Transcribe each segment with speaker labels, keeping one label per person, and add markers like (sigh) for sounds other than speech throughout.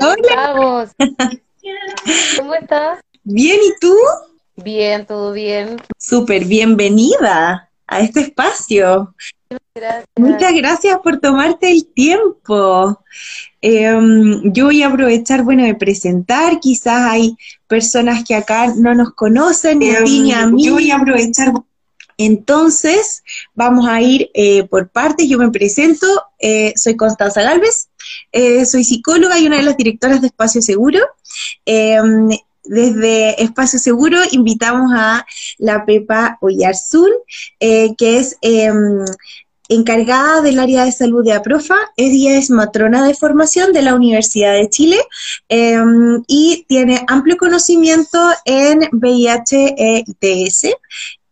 Speaker 1: Hola. (laughs) ¿Cómo estás?
Speaker 2: Bien, ¿y tú?
Speaker 1: Bien, todo bien.
Speaker 2: Súper, bienvenida a este espacio.
Speaker 1: Gracias.
Speaker 2: Muchas gracias por tomarte el tiempo. Em, yo voy a aprovechar, bueno, de presentar. Quizás hay personas que acá no nos conocen, ni a ti ni a mí. Yo voy a aprovechar. Entonces, vamos a ir eh, por partes. Yo me presento. eh, soy Constanza Galvez. eh, soy psicóloga y una de las directoras de Espacio Seguro. Em, desde Espacio Seguro invitamos a la Pepa Oyarzún, que es em, encargada del área de salud de APROFA, ella es matrona de formación de la Universidad de Chile em, y tiene amplio conocimiento en VIH e ITS.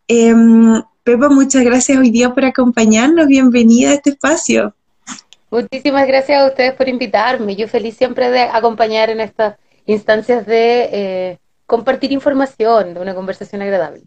Speaker 2: Em, Pepa, muchas gracias hoy día por acompañarnos, bienvenida a este espacio.
Speaker 1: Muchísimas gracias a ustedes por invitarme. Yo feliz siempre de acompañar en estas instancias de eh, compartir información, de una conversación agradable.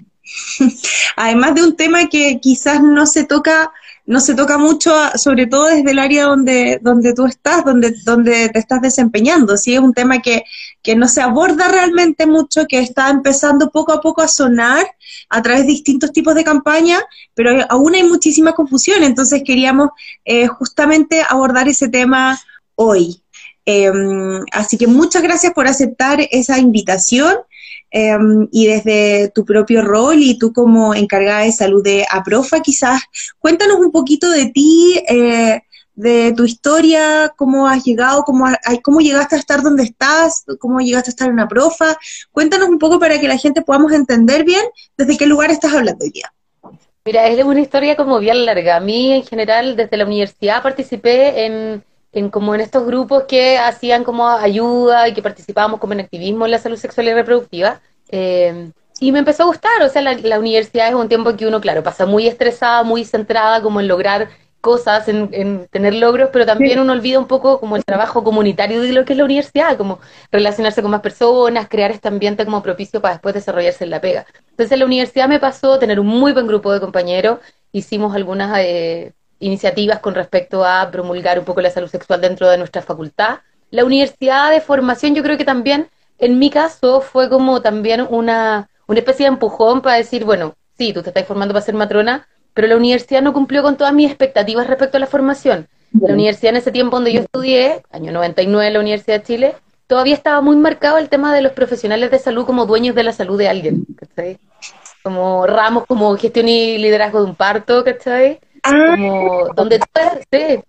Speaker 1: (laughs)
Speaker 2: Además de un tema que quizás no se toca, no se toca mucho, sobre todo desde el área donde, donde tú estás, donde, donde te estás desempeñando. Sí, es un tema que, que no se aborda realmente mucho, que está empezando poco a poco a sonar a través de distintos tipos de campañas, pero aún hay muchísima confusión. Entonces queríamos eh, justamente abordar ese tema hoy. Eh, así que muchas gracias por aceptar esa invitación. Eh, y desde tu propio rol y tú como encargada de salud de APROFA, quizás cuéntanos un poquito de ti, eh, de tu historia, cómo has llegado, cómo, cómo llegaste a estar donde estás, cómo llegaste a estar en APROFA. Cuéntanos un poco para que la gente podamos entender bien desde qué lugar estás hablando hoy día.
Speaker 1: Mira, es una historia como bien larga. A mí, en general, desde la universidad participé en, en como en estos grupos que hacían como ayuda y que participábamos como en activismo en la salud sexual y reproductiva. Eh, y me empezó a gustar, o sea, la, la universidad es un tiempo que uno, claro, pasa muy estresada, muy centrada como en lograr cosas, en, en tener logros, pero también uno olvida un poco como el trabajo comunitario de lo que es la universidad, como relacionarse con más personas, crear este ambiente como propicio para después desarrollarse en la pega. Entonces en la universidad me pasó tener un muy buen grupo de compañeros, hicimos algunas eh, iniciativas con respecto a promulgar un poco la salud sexual dentro de nuestra facultad. La universidad de formación yo creo que también, en mi caso, fue como también una, una especie de empujón para decir, bueno, sí, tú te estás formando para ser matrona, pero la universidad no cumplió con todas mis expectativas respecto a la formación. La universidad en ese tiempo donde yo estudié, año 99 en la Universidad de Chile, todavía estaba muy marcado el tema de los profesionales de salud como dueños de la salud de alguien, ¿cachai? Como ramos como gestión y liderazgo de un parto, ¿cachai?
Speaker 2: Ah,
Speaker 1: Como donde eres, sí.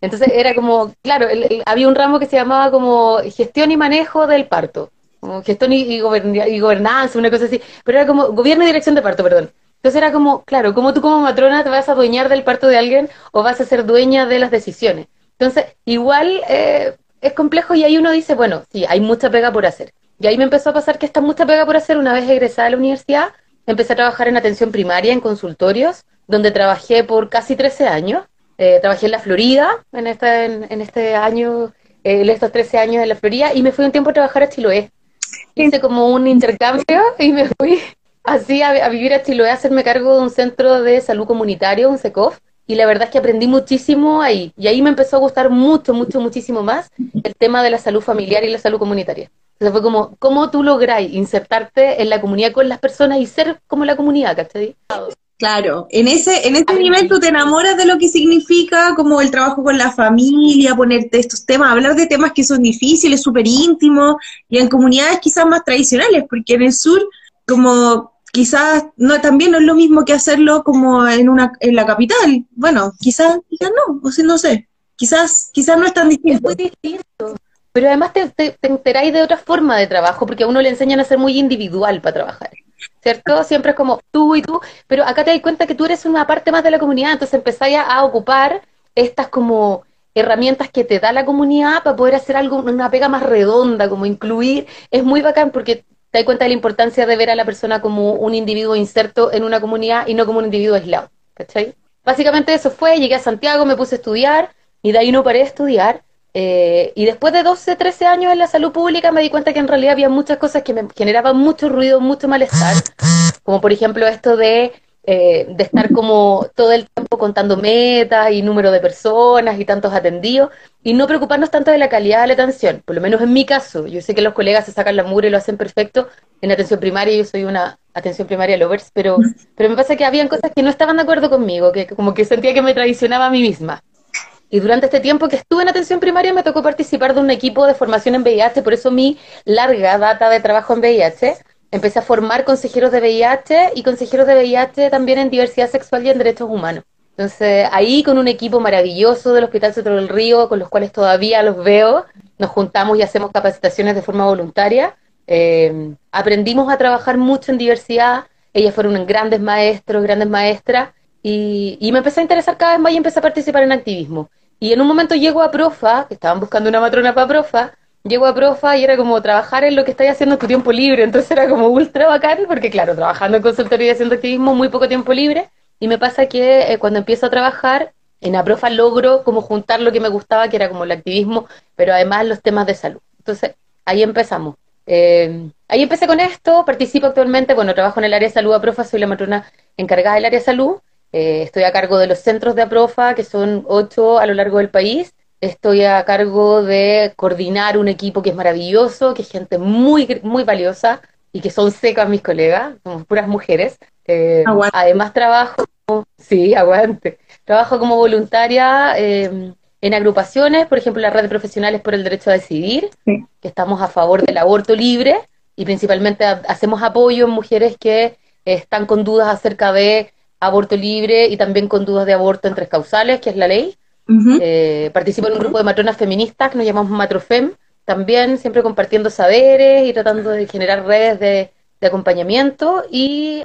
Speaker 1: Entonces era como, claro, el- había un ramo que se llamaba como gestión y manejo del parto, gestión y, y gobern- y gobernanza, una cosa así, pero era como gobierno y dirección de parto, perdón. Entonces era como, claro, como tú como matrona te vas a adueñar del parto de alguien o vas a ser dueña de las decisiones. Entonces, igual eh, es complejo y ahí uno dice, bueno, sí, hay mucha pega por hacer. Y ahí me empezó a pasar que está mucha pega por hacer una vez egresada a la universidad. Empecé a trabajar en atención primaria, en consultorios, donde trabajé por casi 13 años. Eh, trabajé en la Florida en este, en, este año, eh, en estos 13 años en la Florida, y me fui un tiempo a trabajar a Chiloé. Hice como un intercambio y me fui así a, vivir a Chiloé, a hacerme cargo de un centro de salud comunitario, un SECOF, y la verdad es que aprendí muchísimo ahí. Y ahí me empezó a gustar mucho, mucho, muchísimo más el tema de la salud familiar y la salud comunitaria. Entonces fue como, ¿cómo tú lográis insertarte en la comunidad con las personas y ser como la comunidad, ¿cachai?
Speaker 2: Claro, en ese, en ese nivel tú te enamoras de lo que significa como el trabajo con la familia, ponerte estos temas, hablar de temas que son difíciles, súper íntimos, y en comunidades quizás más tradicionales, porque en el sur, como quizás no, también no es lo mismo que hacerlo como en una, en la capital. Bueno, quizás, quizás no, o sea, no sé, quizás, quizás no es tan
Speaker 1: Es
Speaker 2: distinto.
Speaker 1: muy distinto. Pero además te, te, te enteráis de otra forma de trabajo, porque a uno le enseñan a ser muy individual para trabajar. ¿Cierto? Siempre es como tú y tú, pero acá te das cuenta que tú eres una parte más de la comunidad, entonces empezáis a, ocupar estas como herramientas que te da la comunidad para poder hacer algo, una pega más redonda, como incluir. Es muy bacán porque te das cuenta de la importancia de ver a la persona como un individuo inserto en una comunidad y no como un individuo aislado. ¿Cachai? Básicamente eso fue, llegué a Santiago, me puse a estudiar y de ahí no paré de estudiar. Eh, y después de 12, 13 años en la salud pública me di cuenta que en realidad había muchas cosas que me generaban mucho ruido, mucho malestar, como por ejemplo esto de eh, de estar como todo el tiempo contando metas y número de personas y tantos atendidos y no preocuparnos tanto de la calidad de la atención, por lo menos en mi caso. Yo sé que los colegas se sacan la mugre y lo hacen perfecto en atención primaria, yo soy una atención primaria lovers, pero, pero me pasa que habían cosas que no estaban de acuerdo conmigo, que como que sentía que me traicionaba a mí misma. Y durante este tiempo que estuve en atención primaria me tocó participar de un equipo de formación en VIH, por eso mi larga data de trabajo en VIH empecé a formar consejeros de VIH y consejeros de VIH también en diversidad sexual y en derechos humanos. Entonces, ahí con un equipo maravilloso del Hospital Centro del Río, con los cuales todavía los veo, nos juntamos y hacemos capacitaciones de forma voluntaria. Eh, aprendimos a trabajar mucho en diversidad, ellas fueron grandes maestros, grandes maestras, y, y me empecé a interesar cada vez más y empecé a participar en activismo. Y en un momento llego a Profa, que estaban buscando una matrona para Profa, llego a Profa y era como trabajar en lo que estáis haciendo en tu tiempo libre, entonces era como ultra bacán, porque claro, trabajando en consultoría y haciendo activismo, muy poco tiempo libre, y me pasa que eh, cuando empiezo a trabajar en Aprofa logro como juntar lo que me gustaba, que era como el activismo, pero además los temas de salud. Entonces, ahí empezamos. Eh, ahí empecé con esto, participo actualmente, bueno, trabajo en el área de salud Aprofa, soy la matrona encargada del área de salud, eh, estoy a cargo de los centros de Aprofa, que son ocho a lo largo del país, Estoy a cargo de coordinar un equipo que es maravilloso, que es gente muy, muy valiosa y que son secas mis colegas, somos puras mujeres. Eh, además trabajo, sí, aguante. Trabajo como voluntaria eh, en agrupaciones, por ejemplo la red de profesionales por el derecho a decidir, que estamos a favor del aborto libre y principalmente hacemos apoyo en mujeres que están con dudas acerca de aborto libre y también con dudas de aborto en tres causales, que es la ley. Eh, participo en un grupo de matronas feministas que nos llamamos Matrofem, también siempre compartiendo saberes y tratando de generar redes de, acompañamiento y,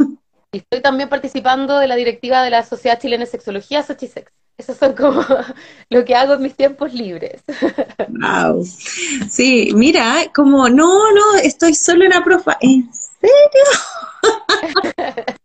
Speaker 1: estoy también participando de la directiva de la Sociedad Chilena de Sexología, Sochisex. Eso son como (laughs) lo que hago en mis tiempos libres. (laughs)
Speaker 2: Wow. Sí, mira, como no, no, estoy solo en la profa. ¿En serio? (laughs)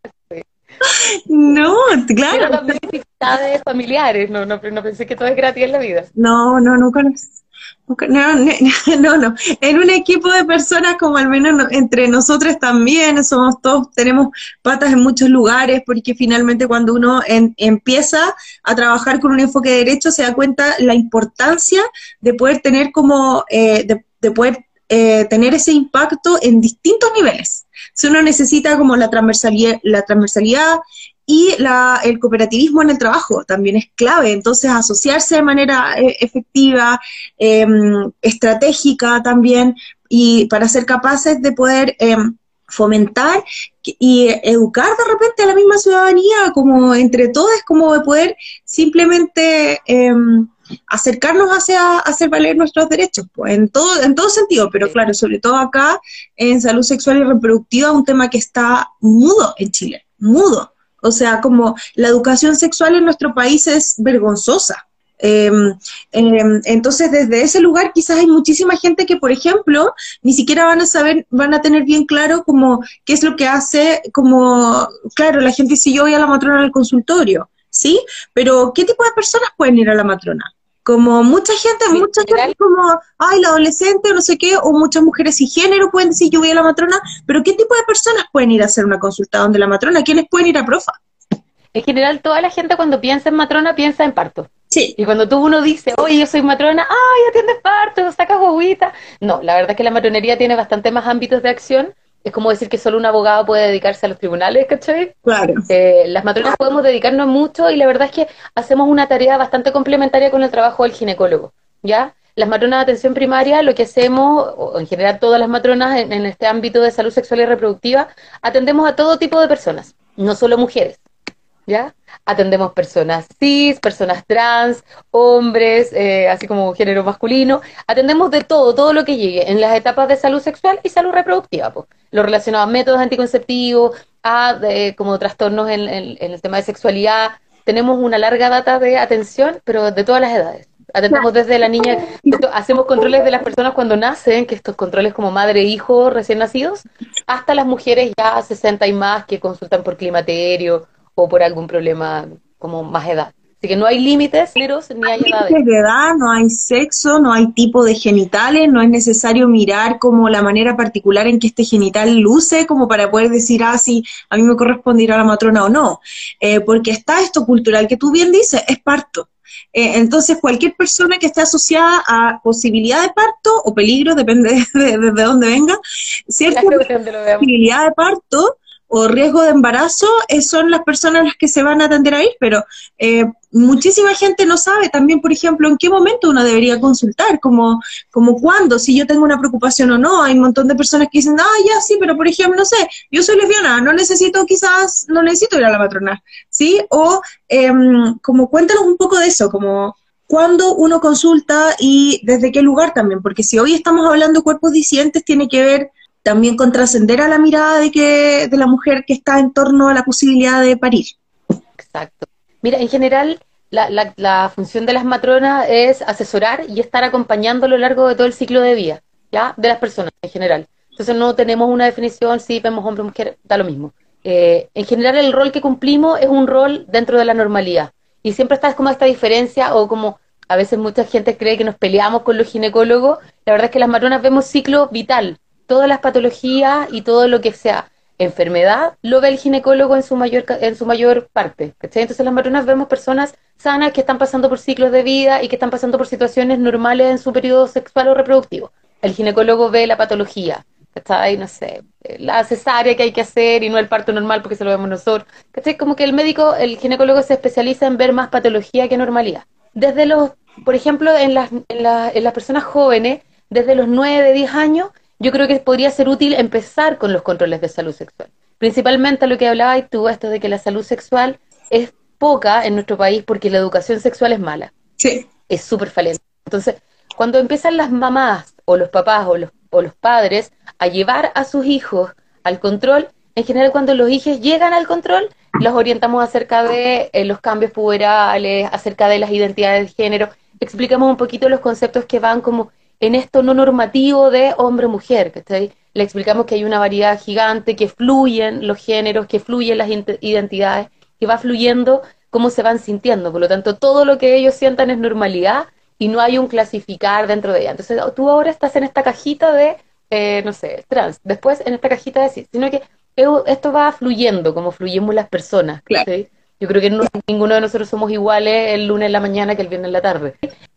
Speaker 2: (laughs) No, claro.
Speaker 1: Pero también dificultades familiares, no, no, no pensé que todo es gratis en la vida.
Speaker 2: No, no, nunca, no, (laughs) no, no, en un equipo de personas como al menos entre nosotros también, somos todos, tenemos patas en muchos lugares, porque finalmente cuando uno empieza a trabajar con un enfoque de derecho se da cuenta la importancia de poder tener como, eh, de, poder eh, tener ese impacto en distintos niveles. Si uno necesita como la transversalidad, la transversalidad y la, el cooperativismo en el trabajo también es clave. Entonces, asociarse de manera eh, efectiva, em, estratégica también, y para ser capaces de poder em, fomentar y educar de repente a la misma ciudadanía, como entre todas, como de poder simplemente em, acercarnos hacia hacer valer nuestros derechos, pues en todo, en todo sentido, pero claro, sobre todo acá en salud sexual y reproductiva, un tema que está mudo en Chile, mudo. O sea, como la educación sexual en nuestro país es vergonzosa. Em, entonces, desde ese lugar quizás hay muchísima gente que, por ejemplo, ni siquiera van a saber, van a tener bien claro como qué es lo que hace, como, claro, la gente dice yo voy a la matrona al consultorio, ¿sí? Pero, ¿qué tipo de personas pueden ir a la matrona? Como mucha gente, mucha gente como, ay, la adolescente, no sé qué, o muchas mujeres sin género pueden decir yo voy a la matrona, pero ¿qué tipo de personas pueden ir a hacer una consulta donde la matrona? ¿Quiénes pueden ir a profa?
Speaker 1: En general, toda la gente cuando piensa en matrona piensa en parto.
Speaker 2: Sí.
Speaker 1: Y cuando tú uno dice, oye, yo soy matrona, ay, atiendes parto, sacas guaguita. No, la verdad es que la matronería tiene bastante más ámbitos de acción es como decir que solo un abogado puede dedicarse a los tribunales, ¿cachai?
Speaker 2: Claro.
Speaker 1: Eh, las matronas podemos dedicarnos mucho y la verdad es que hacemos una tarea bastante complementaria con el trabajo del ginecólogo, ¿ya? Las matronas de atención primaria, lo que hacemos, o en general todas las matronas en este ámbito de salud sexual y reproductiva, atendemos a todo tipo de personas, no solo mujeres. ¿Ya? Atendemos personas cis, personas trans, hombres, eh, así como género masculino. Atendemos de todo, todo lo que llegue en las etapas de salud sexual y salud reproductiva, pues. Lo relacionado a métodos anticonceptivos, a como trastornos en, el tema de sexualidad. Tenemos una larga data de atención, pero de todas las edades. Atendemos desde la niña, hacemos controles de las personas cuando nacen, que estos controles como madre e hijo recién nacidos, hasta las mujeres ya 60 y más que consultan por climaterio o por algún problema como más edad. Así que no hay límites, ni hay edades.
Speaker 2: No hay edad, no hay sexo, no hay tipo de genitales, no es necesario mirar como la manera particular en que este genital luce, como para poder decir, ah, sí, a mí me corresponde ir a la matrona o no. Eh, porque está esto cultural que tú bien dices, es parto. Eh, entonces, cualquier persona que esté asociada a posibilidad de parto o peligro, depende (laughs) de, de, dónde venga, cierta posibilidad de parto, o riesgo de embarazo eh, son las personas las que se van a atender a ir, pero eh, muchísima gente no sabe también, por ejemplo, en qué momento uno debería consultar, como, como cuándo, si yo tengo una preocupación o no. Hay un montón de personas que dicen, ah, ya sí, pero por ejemplo, no sé, yo soy lesbiana, no necesito quizás, no necesito ir a la matrona, ¿sí? O em, como cuéntanos un poco de eso, como cuándo uno consulta y desde qué lugar también, porque si hoy estamos hablando de cuerpos disidentes, tiene que ver también con trascender a la mirada de, que, de la mujer que está en torno a la posibilidad de parir.
Speaker 1: Exacto. Mira, en general, la, la, función de las matronas es asesorar y estar acompañando a lo largo de todo el ciclo de vida, ¿ya? De las personas en general. Entonces no tenemos una definición, si vemos hombre o mujer, da lo mismo. Eh, en general el rol que cumplimos es un rol dentro de la normalidad. Y siempre está como esta diferencia o como a veces mucha gente cree que nos peleamos con los ginecólogos. La verdad es que las matronas vemos ciclo vital, todas las patologías y todo lo que sea enfermedad lo ve el ginecólogo en su mayor en su mayor parte. Entonces las matronas vemos personas sanas que están pasando por ciclos de vida y que están pasando por situaciones normales en su periodo sexual o reproductivo. El ginecólogo ve la patología, ¿cachai? No sé, la cesárea que hay que hacer y no el parto normal porque se lo vemos nosotros. ¿Cachai? Como que el médico, el ginecólogo se especializa en ver más patología que normalidad. Desde los, por ejemplo, en las, en, en las personas jóvenes, desde los 9, 10 años, yo creo que podría ser útil empezar con los controles de salud sexual. Principalmente lo que hablabas tú, esto de que la salud sexual es poca en nuestro país porque la educación sexual es mala.
Speaker 2: Sí.
Speaker 1: Es súper falente. Entonces, cuando empiezan las mamás o los papás o los, o los padres a llevar a sus hijos al control, en general cuando los hijos llegan al control, los orientamos acerca de eh, los cambios puberales, acerca de las identidades de género, explicamos un poquito los conceptos que van como en esto no normativo de hombre-mujer, ¿cachai? Le explicamos que hay una variedad gigante, que fluyen los géneros, que fluyen las identidades, que va fluyendo cómo se van sintiendo. Por lo tanto, todo lo que ellos sientan es normalidad y no hay un clasificar dentro de ella. Entonces, tú ahora estás en esta cajita de, eh, no sé, trans, después en esta cajita de cis, sino que esto va fluyendo como fluyemos las personas. Yo creo que ninguno de nosotros somos iguales el lunes en la mañana que el viernes en la tarde.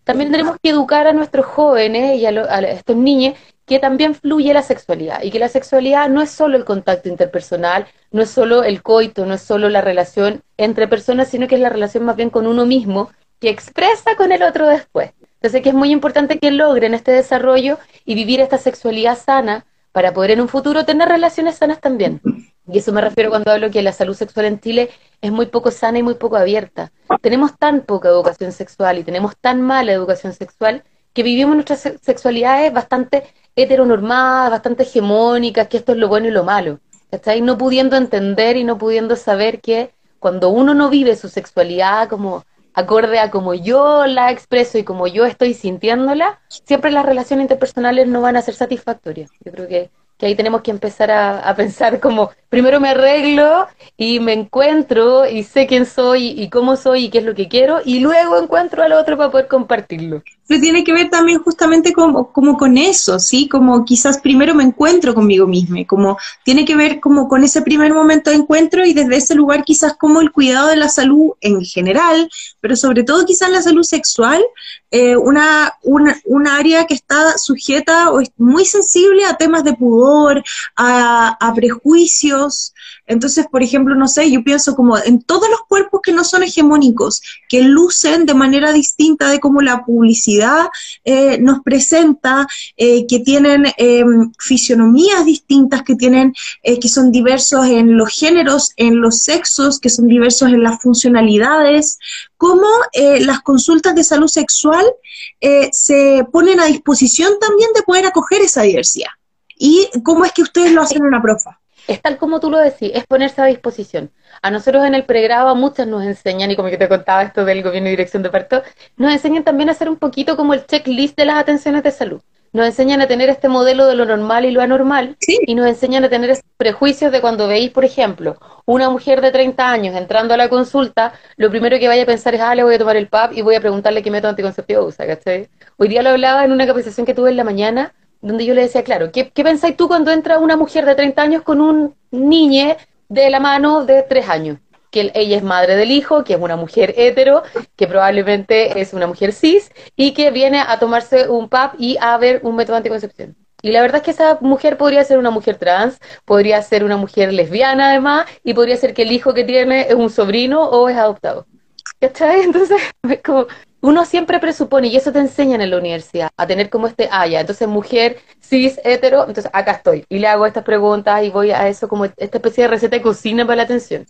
Speaker 1: También tenemos que educar a nuestros jóvenes y a, estos niños que también fluye la sexualidad y que la sexualidad no es solo el contacto interpersonal, no es solo el coito, no es solo la relación entre personas, sino que es la relación más bien con uno mismo que expresa con el otro después. Entonces que es muy importante que logren este desarrollo y vivir esta sexualidad sana para poder en un futuro tener relaciones sanas también. Y eso me refiero cuando hablo que la salud sexual en Chile es muy poco sana y muy poco abierta. Tenemos tan poca educación sexual y tenemos tan mala educación sexual que vivimos nuestras sexualidades bastante heteronormadas, bastante hegemónicas, que esto es lo bueno y lo malo. ¿Estáis no pudiendo entender y no pudiendo saber que cuando uno no vive su sexualidad como acorde a como yo la expreso y como yo estoy sintiéndola, siempre las relaciones interpersonales no van a ser satisfactorias. Yo creo que que ahí tenemos que empezar a, pensar como, primero me arreglo y me encuentro y sé quién soy y cómo soy y qué es lo que quiero, y luego encuentro al otro para poder compartirlo.
Speaker 2: Pero tiene que ver también justamente como, como con eso, ¿sí? Como quizás primero me encuentro conmigo misma, como tiene que ver como con ese primer momento de encuentro y desde ese lugar quizás como el cuidado de la salud en general, pero sobre todo quizás la salud sexual, eh, una, una, área que está sujeta o es muy sensible a temas de pudor, a, a prejuicios, entonces, por ejemplo, no sé, yo pienso como en todos los cuerpos que no son hegemónicos, que lucen de manera distinta de cómo la publicidad eh, nos presenta, eh, que tienen em, fisionomías distintas, que tienen, eh, que son diversos en los géneros, en los sexos, que son diversos en las funcionalidades, cómo las consultas de salud sexual se ponen a disposición también de poder acoger esa diversidad. ¿Y cómo es que ustedes lo hacen en la profa?
Speaker 1: Es tal como tú lo decís, es ponerse a disposición. A nosotros en el pregrado, a muchas nos enseñan, y como que te contaba esto del gobierno y dirección de parto, nos enseñan también a hacer un poquito como el checklist de las atenciones de salud. nos enseñan a tener este modelo de lo normal y lo anormal y nos enseñan a tener estos prejuicios de cuando veis, por ejemplo, una mujer de 30 años entrando a la consulta, lo primero que vaya a pensar es, ah, le voy a tomar el PAP y voy a preguntarle qué método anticonceptivo usa, ¿cachai? Hoy día lo hablaba en una capacitación que tuve en la mañana, donde yo le decía, claro, ¿qué, qué pensáis tú cuando entra una mujer de 30 años con un niñe de la mano de 3 años? que ella es madre del hijo, que es una mujer hetero, que probablemente es una mujer cis y que viene a tomarse un PAP y a ver un método de anticoncepción. Y la verdad es que esa mujer podría ser una mujer trans, podría ser una mujer lesbiana además, y podría ser que el hijo que tiene es un sobrino o es adoptado. ¿Cachai? (laughs) Entonces, como, uno siempre presupone, y eso te enseñan en la universidad, a tener como este, ah, entonces mujer, cis, hetero, entonces acá estoy. Y le hago estas preguntas y voy a eso como esta especie de receta de cocina para la atención.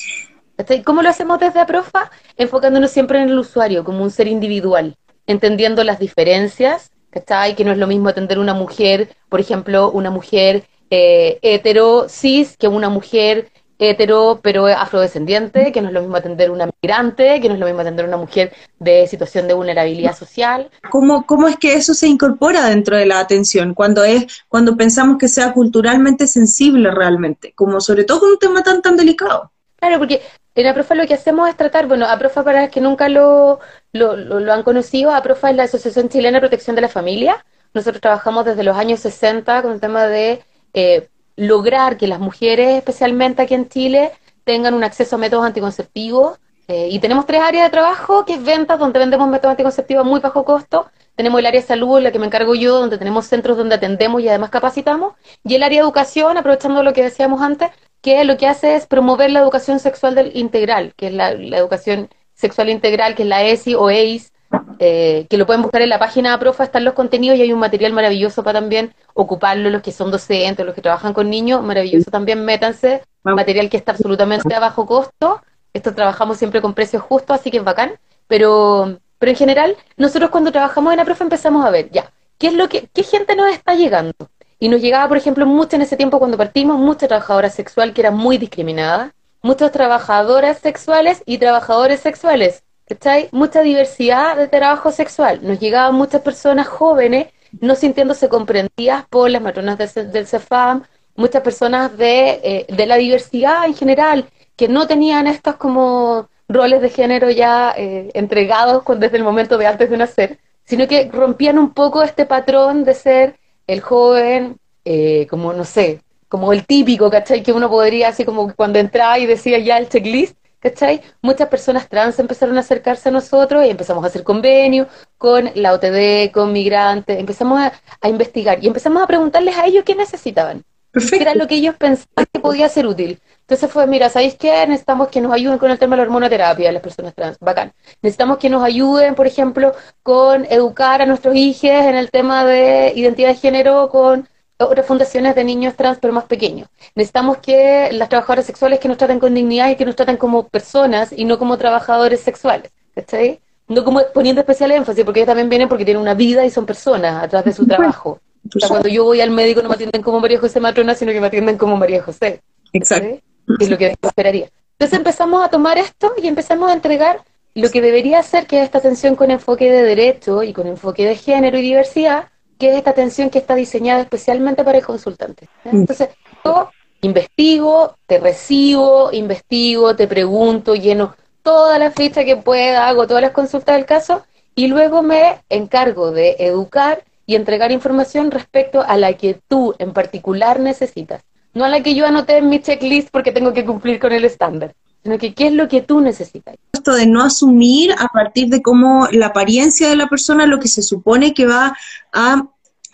Speaker 1: ¿Cómo lo hacemos desde APROFA? Enfocándonos siempre en el usuario como un ser individual, entendiendo las diferencias, ¿cachai? Que no es lo mismo atender una mujer, por ejemplo, una mujer eh, hetero, cis, que una mujer hetero pero afrodescendiente, que no es lo mismo atender una migrante, que no es lo mismo atender una mujer de situación de vulnerabilidad social.
Speaker 2: ¿Cómo, cómo es que eso se incorpora dentro de la atención cuando es cuando pensamos que sea culturalmente sensible realmente, como sobre todo con un tema tan tan delicado?
Speaker 1: Claro, porque en APROFA lo que hacemos es tratar, bueno, APROFA para los que nunca lo, lo, han conocido, APROFA es la Asociación Chilena de Protección de la Familia. Nosotros trabajamos desde los años 60 con el tema de eh, lograr que las mujeres, especialmente aquí en Chile, tengan un acceso a métodos anticonceptivos. Eh, y tenemos tres áreas de trabajo, que es ventas, donde vendemos métodos anticonceptivos a muy bajo costo. Tenemos el área de salud, la que me encargo yo, donde tenemos centros donde atendemos y además capacitamos. Y el área de educación, aprovechando lo que decíamos antes, que lo que hace es promover la educación sexual del integral, que es la, educación sexual integral, que es la ESI o EIS, eh, que lo pueden buscar en la página de Profa, están los contenidos y hay un material maravilloso para también ocuparlo, los que son docentes, los que trabajan con niños, maravilloso también, métanse, material que está absolutamente a bajo costo, esto trabajamos siempre con precios justos, así que es bacán, pero, pero en general, nosotros cuando trabajamos en la Profa empezamos a ver, ya, ¿qué es lo que, qué gente nos está llegando? Y nos llegaba, por ejemplo, mucho en ese tiempo cuando partimos, mucha trabajadora sexual que era muy discriminada, muchas trabajadoras sexuales y trabajadores sexuales, ¿cachai? Mucha diversidad de trabajo sexual. Nos llegaban muchas personas jóvenes no sintiéndose comprendidas por las matronas del CEFAM, muchas personas de, eh, de la diversidad en general, que no tenían estos como roles de género ya eh, entregados desde el momento de antes de nacer, sino que rompían un poco este patrón de ser el joven, eh, como no sé, como el típico, ¿cachai? Que uno podría, así como cuando entraba y decía ya el checklist, ¿cachai? Muchas personas trans empezaron a acercarse a nosotros y empezamos a hacer convenio con la OTD, con migrantes, empezamos a, investigar y empezamos a preguntarles a ellos qué necesitaban. ¿Qué era lo que ellos pensaban que podía ser útil? Entonces fue, mira, ¿sabéis qué? Necesitamos que nos ayuden con el tema de la hormonoterapia de las personas trans. Bacán. Necesitamos que nos ayuden, por ejemplo, con educar a nuestros hijos en el tema de identidad de género con otras fundaciones de niños trans, pero más pequeños. Necesitamos que las trabajadoras sexuales que nos traten con dignidad y que nos traten como personas y no como trabajadores sexuales. ¿Cachai? No como poniendo especial énfasis, porque ellos también vienen porque tienen una vida y son personas a través de su trabajo. O sea, cuando yo voy al médico no me atienden como María José Matrona, sino que me atienden como María José.
Speaker 2: Exacto.
Speaker 1: Que es lo que (laughs) esperaría. Entonces empezamos a tomar esto y empezamos a entregar lo que debería ser que es esta atención con enfoque de derecho y con enfoque de género y diversidad, que es esta atención que está diseñada especialmente para el consultante. Mm. Entonces, yo investigo, te recibo, investigo, te pregunto, lleno toda la ficha que pueda, hago todas las consultas del caso y luego me encargo de educar y entregar información respecto a la que tú en particular necesitas. No a la que yo anoté en mi checklist porque tengo que cumplir con el estándar, sino que qué es lo que tú necesitas.
Speaker 2: Esto de no asumir a partir de cómo la apariencia de la persona lo que se supone que va a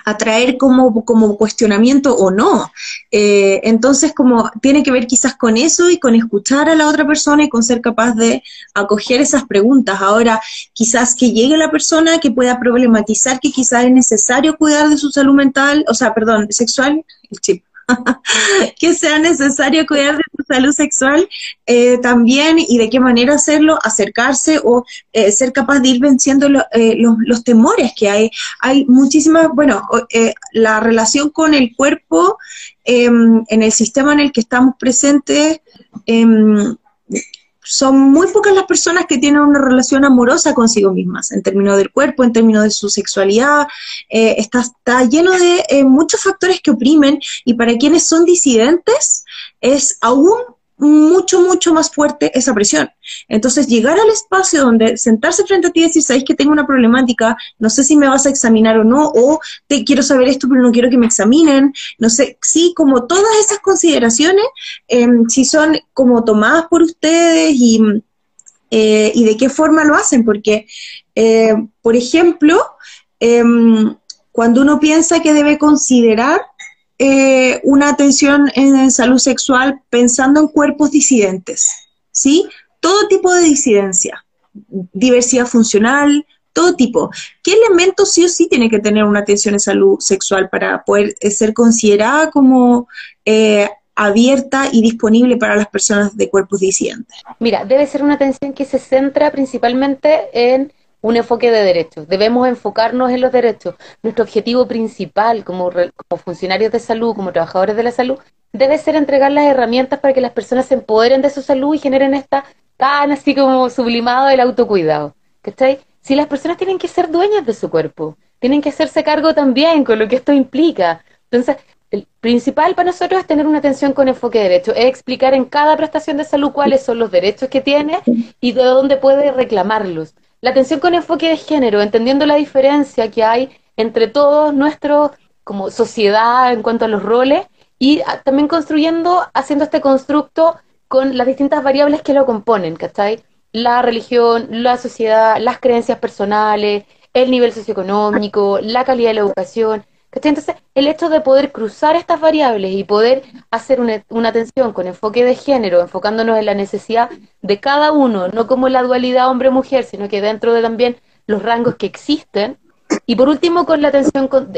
Speaker 2: atraer como, como cuestionamiento o no. Eh, entonces, como tiene que ver quizás con eso y con escuchar a la otra persona y con ser capaz de acoger esas preguntas. Ahora, quizás que llegue la persona que pueda problematizar que quizás es necesario cuidar de su salud mental, o sea, perdón, sexual, el chip (laughs) que sea necesario cuidar salud sexual eh, también y de qué manera hacerlo, acercarse o eh, ser capaz de ir venciendo eh, los, temores que hay. Hay muchísimas, bueno, la relación con el cuerpo em, en el sistema en el que estamos presentes em, son muy pocas las personas que tienen una relación amorosa consigo mismas, en términos del cuerpo, en términos de su sexualidad. Eh, está, está, lleno de eh, muchos factores que oprimen y para quienes son disidentes es aún mucho, mucho más fuerte esa presión. Entonces, llegar al espacio donde sentarse frente a ti y decir, sabéis que tengo una problemática, no sé si me vas a examinar o no, o te quiero saber esto, pero no quiero que me examinen, no sé, sí, como todas esas consideraciones, eh, si son como tomadas por ustedes y, eh, y de qué forma lo hacen, porque, eh, por ejemplo, em, cuando uno piensa que debe considerar eh, una atención en salud sexual pensando en cuerpos disidentes, ¿sí? Todo tipo de disidencia, diversidad funcional, todo tipo. ¿Qué elementos sí o sí tiene que tener una atención en salud sexual para poder eh, ser considerada como eh, abierta y disponible para las personas de cuerpos disidentes?
Speaker 1: Mira, debe ser una atención que se centra principalmente en un enfoque de derechos. Debemos enfocarnos en los derechos. Nuestro objetivo principal como, como funcionarios de salud, como trabajadores de la salud, debe ser entregar las herramientas para que las personas se empoderen de su salud y generen esta tan así como sublimado del autocuidado. ¿Cachai? Si las personas tienen que ser dueñas de su cuerpo, tienen que hacerse cargo también con lo que esto implica. Entonces, el principal para nosotros es tener una atención con enfoque de derecho, es explicar en cada prestación de salud cuáles son los derechos que tiene y de dónde puede reclamarlos. La atención con enfoque de género, entendiendo la diferencia que hay entre todos nuestros, como sociedad en cuanto a los roles, y también construyendo, haciendo este constructo con las distintas variables que lo componen, ¿cachai? La religión, la sociedad, las creencias personales, el nivel socioeconómico, la calidad de la educación, entonces, el hecho de poder cruzar estas variables y poder hacer una, atención con enfoque de género, enfocándonos en la necesidad de cada uno, no como la dualidad hombre-mujer, sino que dentro de también los rangos que existen. Y por último, con la atención con,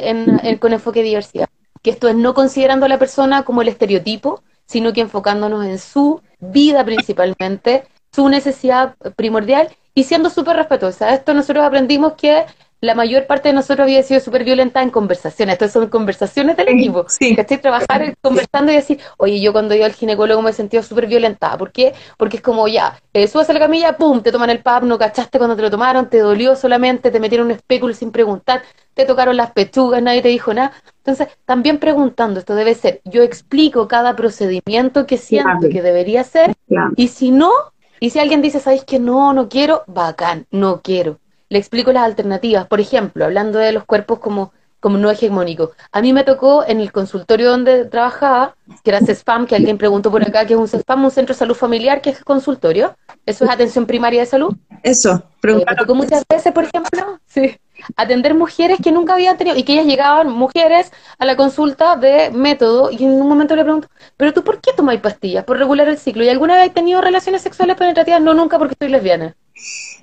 Speaker 1: con enfoque de diversidad, que esto es no considerando a la persona como el estereotipo, sino que enfocándonos en su vida principalmente, su necesidad primordial y siendo súper respetuosa. Esto nosotros aprendimos que la mayor parte de nosotros había sido súper violenta en conversaciones. Estas son conversaciones del equipo. Sí. estoy Trabajar conversando y decir, oye, yo cuando iba al ginecólogo me he sentido súper violentada. ¿Por qué? Porque es como, ya, eh, subes a la camilla, pum, te toman el pap, no cachaste cuando te lo tomaron, te dolió solamente, te metieron un espéculo sin preguntar, te tocaron las pechugas, nadie te dijo nada. Entonces, también preguntando, esto debe ser, yo explico cada procedimiento que siento que debería ser, y si no, y si alguien dice, ¿sabéis que no, no quiero? Bacán, no quiero le explico las alternativas. Por ejemplo, hablando de los cuerpos como, como no hegemónicos. A mí me tocó en el consultorio donde trabajaba, que era CESPAM, que alguien preguntó por acá, que es un CESPAM, un centro de salud familiar, que es consultorio. Eso es atención primaria de salud.
Speaker 2: Eso,
Speaker 1: eh, me tocó muchas veces, por ejemplo, sí, atender mujeres que nunca habían tenido, y que ellas llegaban, mujeres, a la consulta de método, y en un momento le pregunto, ¿pero tú por qué tomáis pastillas? Por regular el ciclo. ¿Y alguna vez has tenido relaciones sexuales penetrativas? No, nunca, porque estoy lesbiana.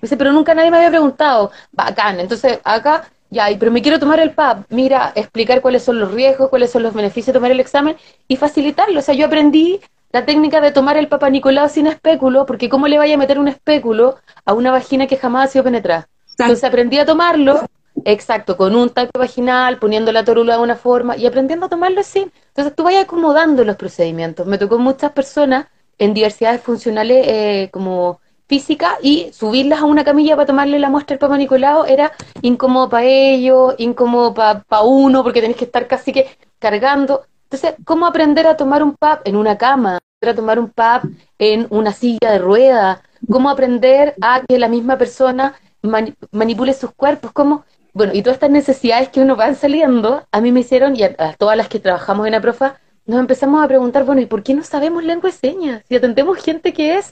Speaker 1: Dice, pero nunca nadie me había preguntado. Bacán. Entonces, acá, ya, pero me quiero tomar el PAP. Mira, explicar cuáles son los riesgos, cuáles son los beneficios de tomar el examen y facilitarlo. O sea, yo aprendí la técnica de tomar el Papa Nicolau sin espéculo, porque ¿cómo le vaya a meter un espéculo a una vagina que jamás ha sido penetrada? Entonces aprendí a tomarlo, exacto, con un tacto vaginal, poniendo la torula de una forma y aprendiendo a tomarlo así. Entonces tú vayas acomodando los procedimientos. Me tocó muchas personas en diversidades funcionales eh, como física y subirlas a una camilla para tomarle la muestra al Papa Nicolau era incómodo para ellos, incómodo para uno, porque tenés que estar casi que cargando. Entonces, ¿cómo aprender a tomar un PAP en una cama? a tomar un PAP en una silla de rueda? ¿Cómo aprender a que la misma persona manipule sus cuerpos? ¿Cómo? Bueno, y todas estas necesidades que uno van saliendo, a mí me hicieron, y a, a todas las que trabajamos en la profa, nos empezamos a preguntar, bueno, ¿y por qué no sabemos lengua de señas? Si atendemos gente que es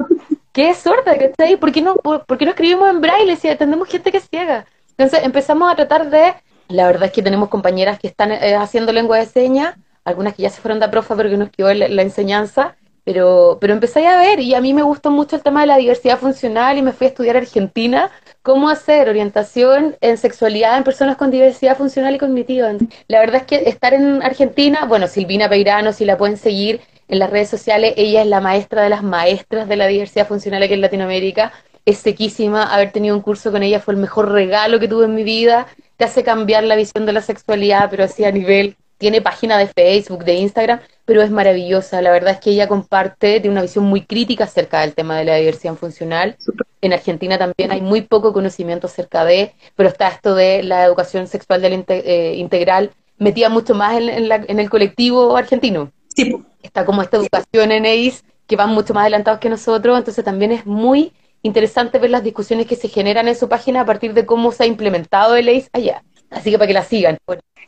Speaker 1: que es sorda, ¿cachai? ¿Por qué no, por, qué no escribimos en braille si atendemos gente que es ciega? Entonces empezamos a tratar de, la verdad es que tenemos compañeras que están eh, haciendo lengua de señas, algunas que ya se fueron de profa pero que nos quedó la, la, enseñanza, pero, pero empecé a ver y a mí me gustó mucho el tema de la diversidad funcional y me fui a estudiar Argentina, cómo hacer orientación en sexualidad en personas con diversidad funcional y cognitiva. La verdad es que estar en Argentina, bueno, Silvina Peirano, si la pueden seguir, en las redes sociales. Ella es la maestra de las maestras de la diversidad funcional aquí en Latinoamérica. Es sequísima. Haber tenido un curso con ella fue el mejor regalo que tuve en mi vida. Te hace cambiar la visión de la sexualidad, pero así a nivel tiene página de Facebook, de Instagram, pero es maravillosa. La verdad es que ella comparte de una visión muy crítica acerca del tema de la diversidad funcional. En Argentina también hay muy poco conocimiento acerca de, pero está esto de la educación sexual del eh, integral metida mucho más en, en, el colectivo argentino.
Speaker 2: Sí.
Speaker 1: Está como esta educación en EIS que van mucho más adelantados que nosotros, entonces también es muy interesante ver las discusiones que se generan en su página a partir de cómo se ha implementado el EIS allá. Así que para que la sigan.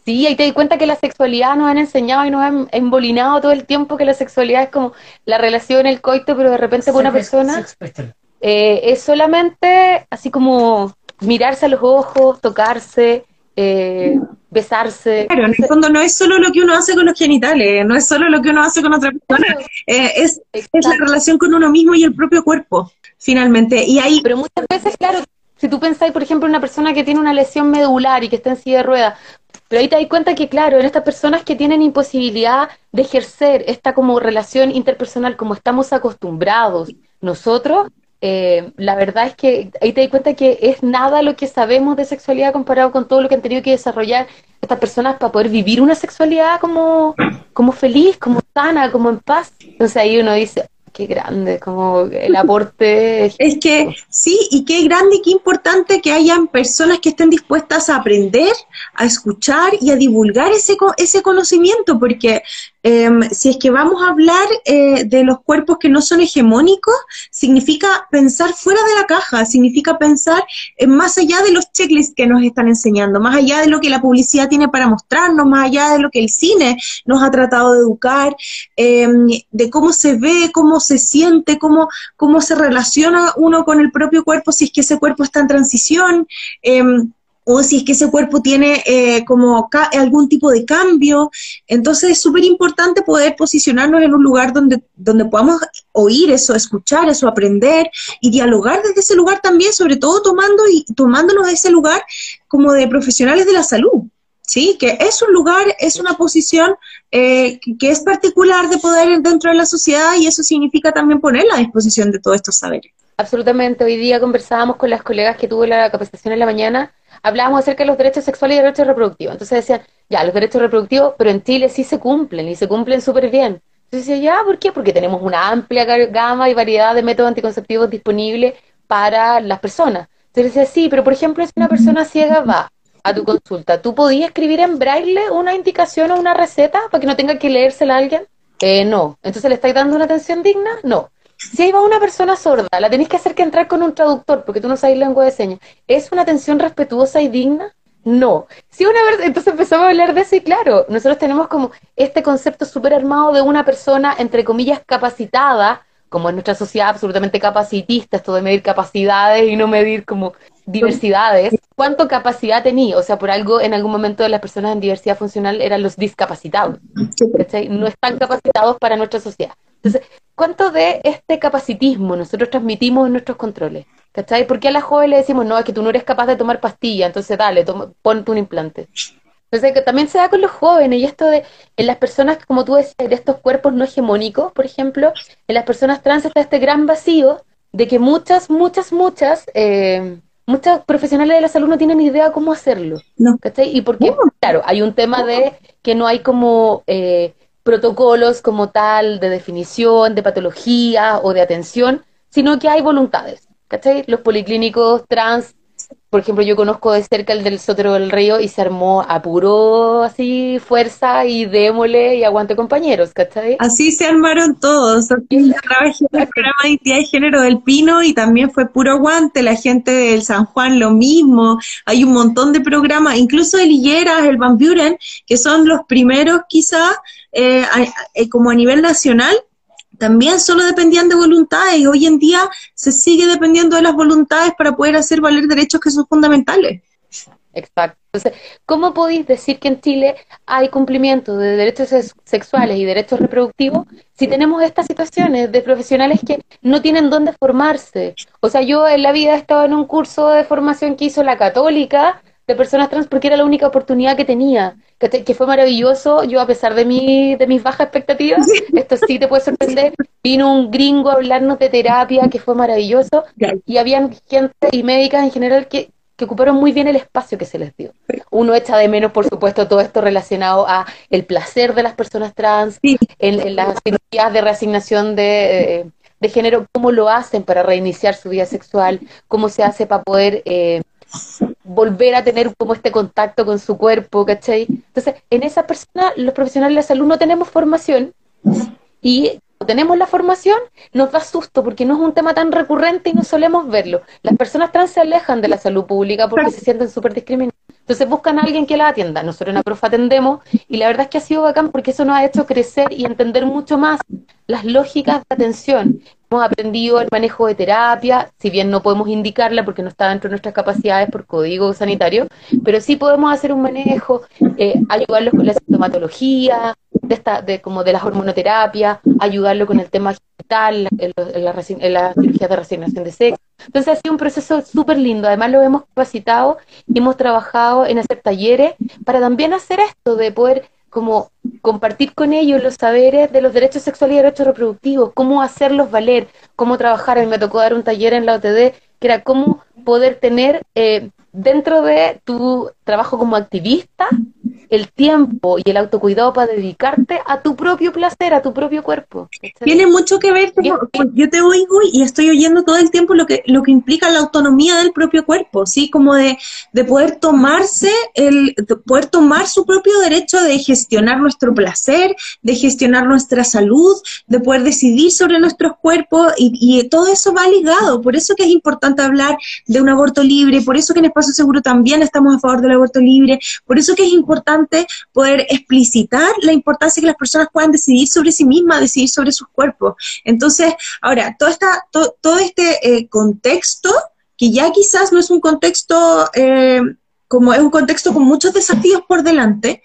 Speaker 1: Sí, ahí te di cuenta que la sexualidad nos han enseñado y nos han embolinado todo el tiempo que la sexualidad es como la relación, el coito, pero de repente con una persona eh, es solamente así como mirarse a los ojos, tocarse, eh, besarse.
Speaker 2: Claro, en el fondo no es solo lo que uno hace con los genitales, no es solo lo que uno hace con otra persona, eh, es, es, la relación con uno mismo y el propio cuerpo, finalmente. Y ahí...
Speaker 1: Pero muchas veces, claro, si tú pensáis, por ejemplo, en una persona que tiene una lesión medular y que está en silla de ruedas, pero ahí te das cuenta que, claro, en estas personas que tienen imposibilidad de ejercer esta como relación interpersonal como estamos acostumbrados nosotros, eh, la verdad es que ahí te das cuenta que es nada lo que sabemos de sexualidad comparado con todo lo que han tenido que desarrollar estas personas para poder vivir una sexualidad como, como feliz, como sana, como en paz. Entonces ahí uno dice, qué grande, como el aporte. (laughs)
Speaker 2: Es que sí, y qué grande y qué importante que hayan personas que estén dispuestas a aprender, a escuchar y a divulgar ese, ese conocimiento, porque Em, si es que vamos a hablar eh, de los cuerpos que no son hegemónicos, significa pensar fuera de la caja, significa pensar más allá de los checklists que nos están enseñando, más allá de lo que la publicidad tiene para mostrarnos, más allá de lo que el cine nos ha tratado de educar, em, de cómo se ve, cómo se siente, cómo, cómo se relaciona uno con el propio cuerpo, si es que ese cuerpo está en transición. O si es que ese cuerpo tiene eh, como algún tipo de cambio. Entonces es súper importante poder posicionarnos en un lugar donde, donde podamos oír eso, escuchar eso, aprender y dialogar desde ese lugar también, sobre todo tomando y tomándonos ese lugar como de profesionales de la salud. ¿Sí? Que es un lugar, es una posición eh, que es particular de poder dentro de la sociedad y eso significa también ponerla a disposición de todos estos saberes.
Speaker 1: Absolutamente. Hoy día conversábamos con las colegas que tuve la capacitación en la mañana hablábamos acerca de los derechos sexuales y derechos reproductivos. Entonces decían, ya, los derechos reproductivos, pero en Chile sí se cumplen y se cumplen súper bien. Entonces decía, ya, ¿por qué? Porque tenemos una amplia gama y variedad de métodos anticonceptivos disponibles para las personas. Entonces decía, sí, pero por ejemplo, si una persona ciega va a tu consulta, ¿tú podías escribir en braille una indicación o una receta para que no tenga que leérsela a alguien? Eh, no. Entonces, ¿le estáis dando una atención digna? No. Si ahí va una persona sorda, la tenéis que hacer que entrar con un traductor porque tú no sabes lengua de señas. ¿Es una atención respetuosa y digna? No. Si una vez, entonces empezamos a hablar de eso y claro, nosotros tenemos como este concepto súper armado de una persona, entre comillas, capacitada, como en nuestra sociedad absolutamente capacitista, esto de medir capacidades y no medir como diversidades. ¿Cuánto capacidad tenía? O sea, por algo, en algún momento de las personas en diversidad funcional eran los discapacitados. No están capacitados para nuestra sociedad. Entonces, ¿cuánto de este capacitismo nosotros transmitimos en nuestros controles? ¿Cachai? ¿Por qué a la joven le decimos, no, es que tú no eres capaz de tomar pastilla, entonces dale, toma, ponte un implante? Entonces, que también se da con los jóvenes y esto de, en las personas, como tú decías, de estos cuerpos no hegemónicos, por ejemplo, en las personas trans está este gran vacío de que muchas, muchas, muchas, eh, muchos profesionales de la salud no tienen idea cómo hacerlo.
Speaker 2: No.
Speaker 1: ¿Cachai? Y porque, claro, hay un tema de que no hay como... Eh, protocolos como tal de definición, de patología o de atención, sino que hay voluntades. ¿Cachai? Los policlínicos trans, por ejemplo, yo conozco de cerca el del Sotero del Río y se armó a puro así fuerza y démole y aguante compañeros, ¿cachai?
Speaker 2: Así se armaron todos. Yo trabajé en el programa de identidad de género del Pino y también fue puro aguante. La gente del San Juan lo mismo. Hay un montón de programas, incluso el Higueras, el Van Buren, que son los primeros quizás eh, eh, como a nivel nacional, también solo dependían de voluntades y hoy en día se sigue dependiendo de las voluntades para poder hacer valer derechos que son fundamentales.
Speaker 1: Exacto. Entonces, ¿cómo podéis decir que en Chile hay cumplimiento de derechos sexuales y derechos reproductivos si tenemos estas situaciones de profesionales que no tienen dónde formarse? O sea, yo en la vida he estado en un curso de formación que hizo la católica de personas trans porque era la única oportunidad que tenía que, fue maravilloso. Yo, a pesar de, mi, de mis bajas expectativas, esto sí te puede sorprender. Vino un gringo a hablarnos de terapia, que fue maravilloso. Y habían gente y médicas en general que que ocuparon muy bien el espacio que se les dio. Uno echa de menos, por supuesto, todo esto relacionado a el placer de las personas trans, en, las cirugías de reasignación de, de, género, cómo lo hacen para reiniciar su vida sexual, cómo se hace para poder eh, volver a tener como este contacto con su cuerpo, ¿cachai? Entonces, en esa persona, los profesionales de la salud no tenemos formación y tenemos la formación, nos da susto porque no es un tema tan recurrente y no solemos verlo. Las personas trans se alejan de la salud pública porque se sienten súper discriminadas. Entonces buscan a alguien que la atienda. Nosotros en la profa atendemos y la verdad es que ha sido bacán porque eso nos ha hecho crecer y entender mucho más las lógicas de atención. Hemos aprendido el manejo de terapia, si bien no podemos indicarla porque no está dentro de nuestras capacidades por código sanitario, pero sí podemos hacer un manejo, eh, ayudarlos con la sintomatología, de, esta, de, como de las hormonoterapia, ayudarlo con el tema genital, en, la, cirugía de resignación de sexo. Entonces ha sido un proceso súper lindo. Además lo hemos capacitado y hemos trabajado en hacer talleres para también hacer esto, de poder como compartir con ellos los saberes de los derechos sexuales y derechos reproductivos, cómo hacerlos valer, cómo trabajar. A me tocó dar un taller en la OTD que era cómo poder tener eh, dentro de tu trabajo como activista el tiempo y el autocuidado para dedicarte a tu propio placer, a tu propio cuerpo.
Speaker 2: Tiene mucho que ver, yo te oigo y estoy oyendo todo el tiempo lo que, lo que implica la autonomía del propio cuerpo, ¿sí? Como de, de poder tomarse, el, poder tomar su propio derecho de gestionar nuestro placer, de gestionar nuestra salud, de poder decidir sobre nuestros cuerpos y, y todo eso va ligado. Por eso que es importante hablar de un aborto libre, por eso que en Espacio Seguro también estamos a favor del aborto libre, por eso que es importante poder explicitar la importancia que las personas puedan decidir sobre sí mismas, decidir sobre sus cuerpos. Entonces, ahora, todo, esta, todo este eh, contexto, que ya quizás no es un contexto, eh, como es un contexto con muchos desafíos por delante,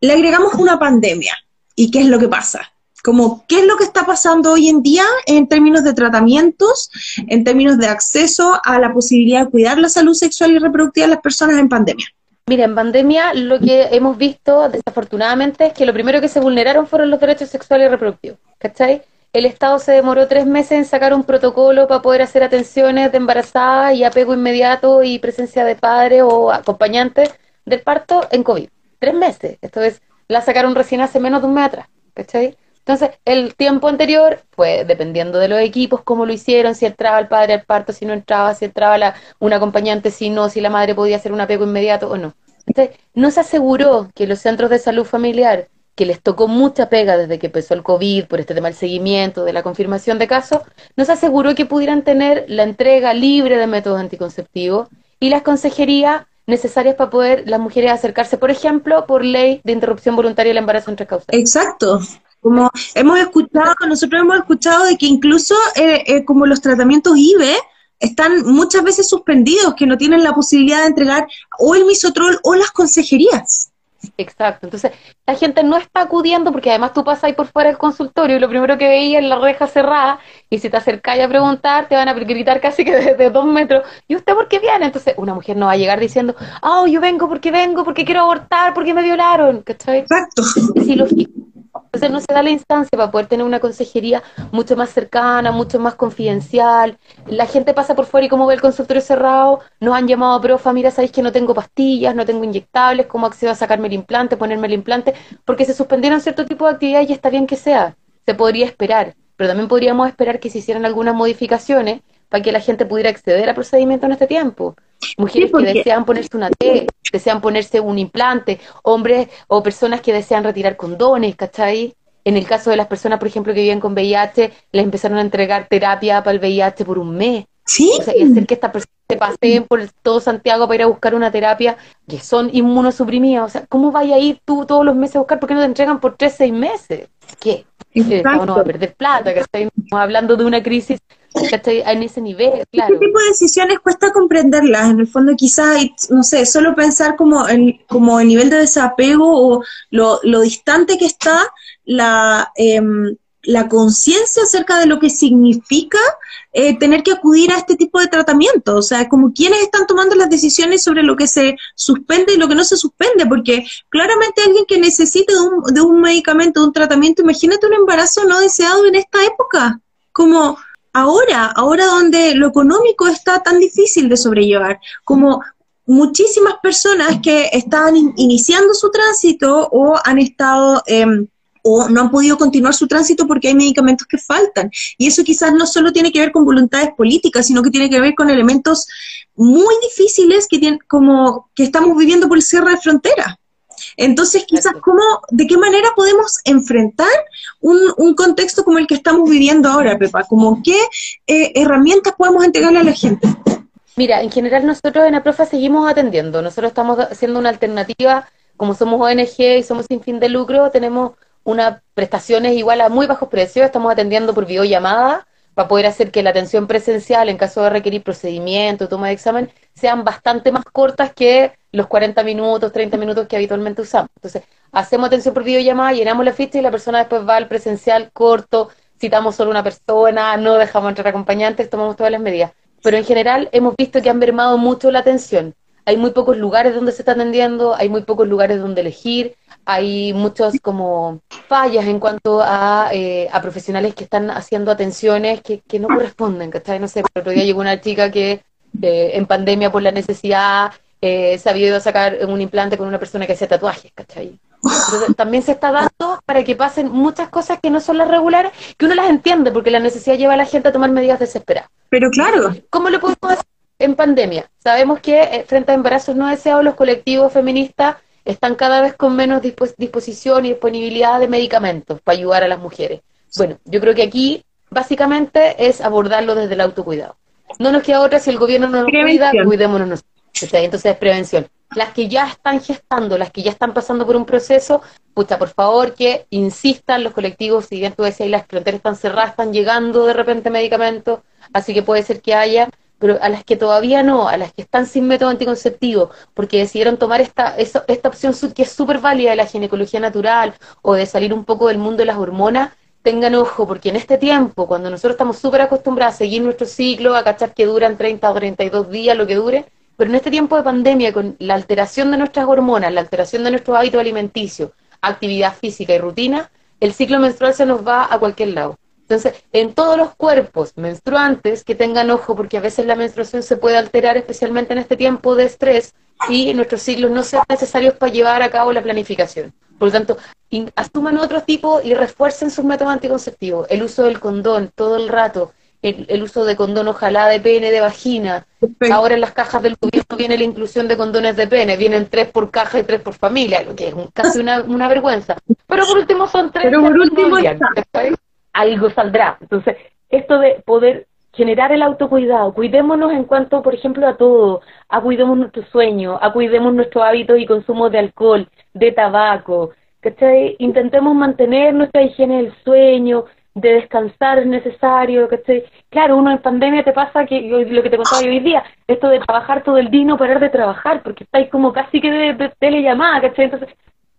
Speaker 2: le agregamos una pandemia. ¿Y qué es lo que pasa? como qué es lo que está pasando hoy en día en términos de tratamientos, en términos de acceso a la posibilidad de cuidar la salud sexual y reproductiva de las personas en pandemia.
Speaker 1: Mira, en pandemia lo que hemos visto, desafortunadamente, es que lo primero que se vulneraron fueron los derechos sexuales y reproductivos. ¿Cachai? El Estado se demoró tres meses en sacar un protocolo para poder hacer atenciones de embarazada y apego inmediato y presencia de padres o acompañantes del parto en COVID. Tres meses. Esto es, la sacaron recién hace menos de un mes atrás. ¿Cachai? Entonces, el tiempo anterior fue dependiendo de los equipos, cómo lo hicieron, si entraba el padre al parto, si no entraba, si entraba la, un acompañante, si no, si la madre podía hacer un apego inmediato o no. Entonces, no se aseguró que los centros de salud familiar, que les tocó mucha pega desde que empezó el COVID, por este tema del seguimiento, de la confirmación de casos, no se aseguró que pudieran tener la entrega libre de métodos anticonceptivos y las consejerías necesarias para poder las mujeres acercarse, por ejemplo, por ley de interrupción voluntaria del embarazo entre causas.
Speaker 2: Exacto. Como hemos escuchado, nosotros hemos escuchado de que incluso eh, eh, como los tratamientos IVE están muchas veces suspendidos, que no tienen la posibilidad de entregar o el misotrol o las consejerías.
Speaker 1: Exacto, entonces la gente no está acudiendo porque además tú pasas ahí por fuera del consultorio y lo primero que veías es la reja cerrada y si te acercas a preguntar te van a gritar casi que desde dos metros ¿y usted por qué viene? Entonces una mujer no va a llegar diciendo ah, yo vengo porque vengo, porque quiero abortar, porque me violaron, ¿cachai?
Speaker 2: Exacto.
Speaker 1: Es ilógico. Entonces no se da la instancia para poder tener una consejería mucho más cercana, mucho más confidencial. La gente pasa por fuera y como ve el consultorio cerrado, nos han llamado profa, mira, sabéis que no tengo pastillas, no tengo inyectables, ¿cómo accedo a sacarme el implante, ponerme el implante? Porque se suspendieron cierto tipo de actividades y está bien que sea, se podría esperar, pero también podríamos esperar que se hicieran algunas modificaciones para que la gente pudiera acceder al procedimiento en este tiempo. Mujeres que desean ponerse una T, desean ponerse un implante, hombres o personas que desean retirar condones, ¿cachai? En el caso de las personas, por ejemplo, que viven con VIH, les empezaron a entregar terapia para el VIH por un mes.
Speaker 2: Sí.
Speaker 1: O sea, y hacer que estas personas se paseen por todo Santiago para ir a buscar una terapia que son inmunosuprimidas. O sea, ¿cómo vaya a ir tú todos los meses a buscar? ¿Por qué no te entregan por tres, seis meses? ¿Qué? Estamos a perder plata, que estamos hablando de una crisis en ese nivel, claro.
Speaker 2: Este tipo de decisiones cuesta comprenderlas, en el fondo quizás, no sé, solo pensar como el, como el nivel de desapego o lo, lo distante que está la, em, la conciencia acerca de lo que significa eh, tener que acudir a este tipo de tratamiento. O sea, como quienes están tomando las decisiones sobre lo que se suspende y lo que no se suspende, porque claramente alguien que necesite de un, de un medicamento, de un tratamiento, imagínate un embarazo no deseado en esta época. Como ahora, ahora donde lo económico está tan difícil de sobrellevar, como muchísimas personas que están iniciando su tránsito o han estado... Em, o no han podido continuar su tránsito porque hay medicamentos que faltan. Y eso quizás no solo tiene que ver con voluntades políticas, sino que tiene que ver con elementos muy difíciles que, tienen, como que estamos viviendo por el cierre de fronteras. Entonces, quizás, ¿cómo, ¿de qué manera podemos enfrentar un, contexto como el que estamos viviendo ahora, Pepa? Como qué eh, herramientas podemos entregarle a la gente?
Speaker 1: Mira, en general nosotros en APROFA seguimos atendiendo. Nosotros estamos haciendo una alternativa, como somos ONG y somos sin fin de lucro, tenemos unas prestaciones igual a muy bajos precios, estamos atendiendo por videollamada para poder hacer que la atención presencial, en caso de requerir procedimiento, toma de examen, sean bastante más cortas que los 40 minutos, 30 minutos que habitualmente usamos. Entonces, hacemos atención por videollamada, llenamos la ficha y la persona después va al presencial corto, citamos solo una persona, no dejamos entrar acompañantes, tomamos todas las medidas. Pero en general hemos visto que han mermado mucho la atención. Hay muy pocos lugares donde se está atendiendo, hay muy pocos lugares donde elegir, hay muchas como fallas en cuanto a, eh, a profesionales que están haciendo atenciones que, que no corresponden, ¿cachai? No sé, el otro día llegó una chica que eh, en pandemia por la necesidad eh, se había ido a sacar un implante con una persona que hacía tatuajes, ¿cachai? Entonces, también se está dando para que pasen muchas cosas que no son las regulares, que uno las entiende, porque la necesidad lleva a la gente a tomar medidas desesperadas.
Speaker 2: Pero claro.
Speaker 1: ¿Cómo lo podemos hacer en pandemia? Sabemos que frente a embarazos no deseados, los colectivos feministas están cada vez con menos disposición y disponibilidad de medicamentos para ayudar a las mujeres. Bueno, yo creo que aquí básicamente es abordarlo desde el autocuidado. No nos queda otra si el gobierno no nos cuida, cuidémonos nosotros. Entonces es prevención. Las que ya están gestando, las que ya están pasando por un proceso, pucha, por favor que insistan los colectivos, si bien tú decías, las fronteras están cerradas, están llegando de repente medicamentos, así que puede ser que haya pero a las que todavía no, a las que están sin método anticonceptivo, porque decidieron tomar esta, esta opción que es súper válida de la ginecología natural o de salir un poco del mundo de las hormonas, tengan ojo, porque en este tiempo, cuando nosotros estamos súper acostumbrados a seguir nuestro ciclo, a cachar que duran 30 o 32 días, lo que dure, pero en este tiempo de pandemia, con la alteración de nuestras hormonas, la alteración de nuestro hábito alimenticio, actividad física y rutina, el ciclo menstrual se nos va a cualquier lado. Entonces, en todos los cuerpos menstruantes que tengan ojo, porque a veces la menstruación se puede alterar, especialmente en este tiempo de estrés, y nuestros ciclos no sean necesarios para llevar a cabo la planificación. Por lo tanto, asuman otro tipo y refuercen sus métodos anticonceptivos. El uso del condón todo el rato, el, uso de condón ojalá de pene, de vagina. Ahora en las cajas del gobierno viene la inclusión de condones de pene, vienen tres por caja y tres por familia, lo que es casi una, una vergüenza. Pero por último son tres.
Speaker 2: Pero por último
Speaker 1: algo saldrá. Entonces, esto de poder generar el autocuidado, cuidémonos en cuanto, por ejemplo, a todo, a cuidemos nuestro sueño, a cuidemos nuestros hábitos y consumo de alcohol, de tabaco, ¿cachai? Intentemos mantener nuestra higiene del sueño, de descansar es necesario, ¿cachai? Claro, uno en pandemia te pasa que lo que te contaba hoy día, esto de trabajar todo el día y no parar de trabajar, porque estáis como casi que de, de telellamada, ¿cachai? Entonces,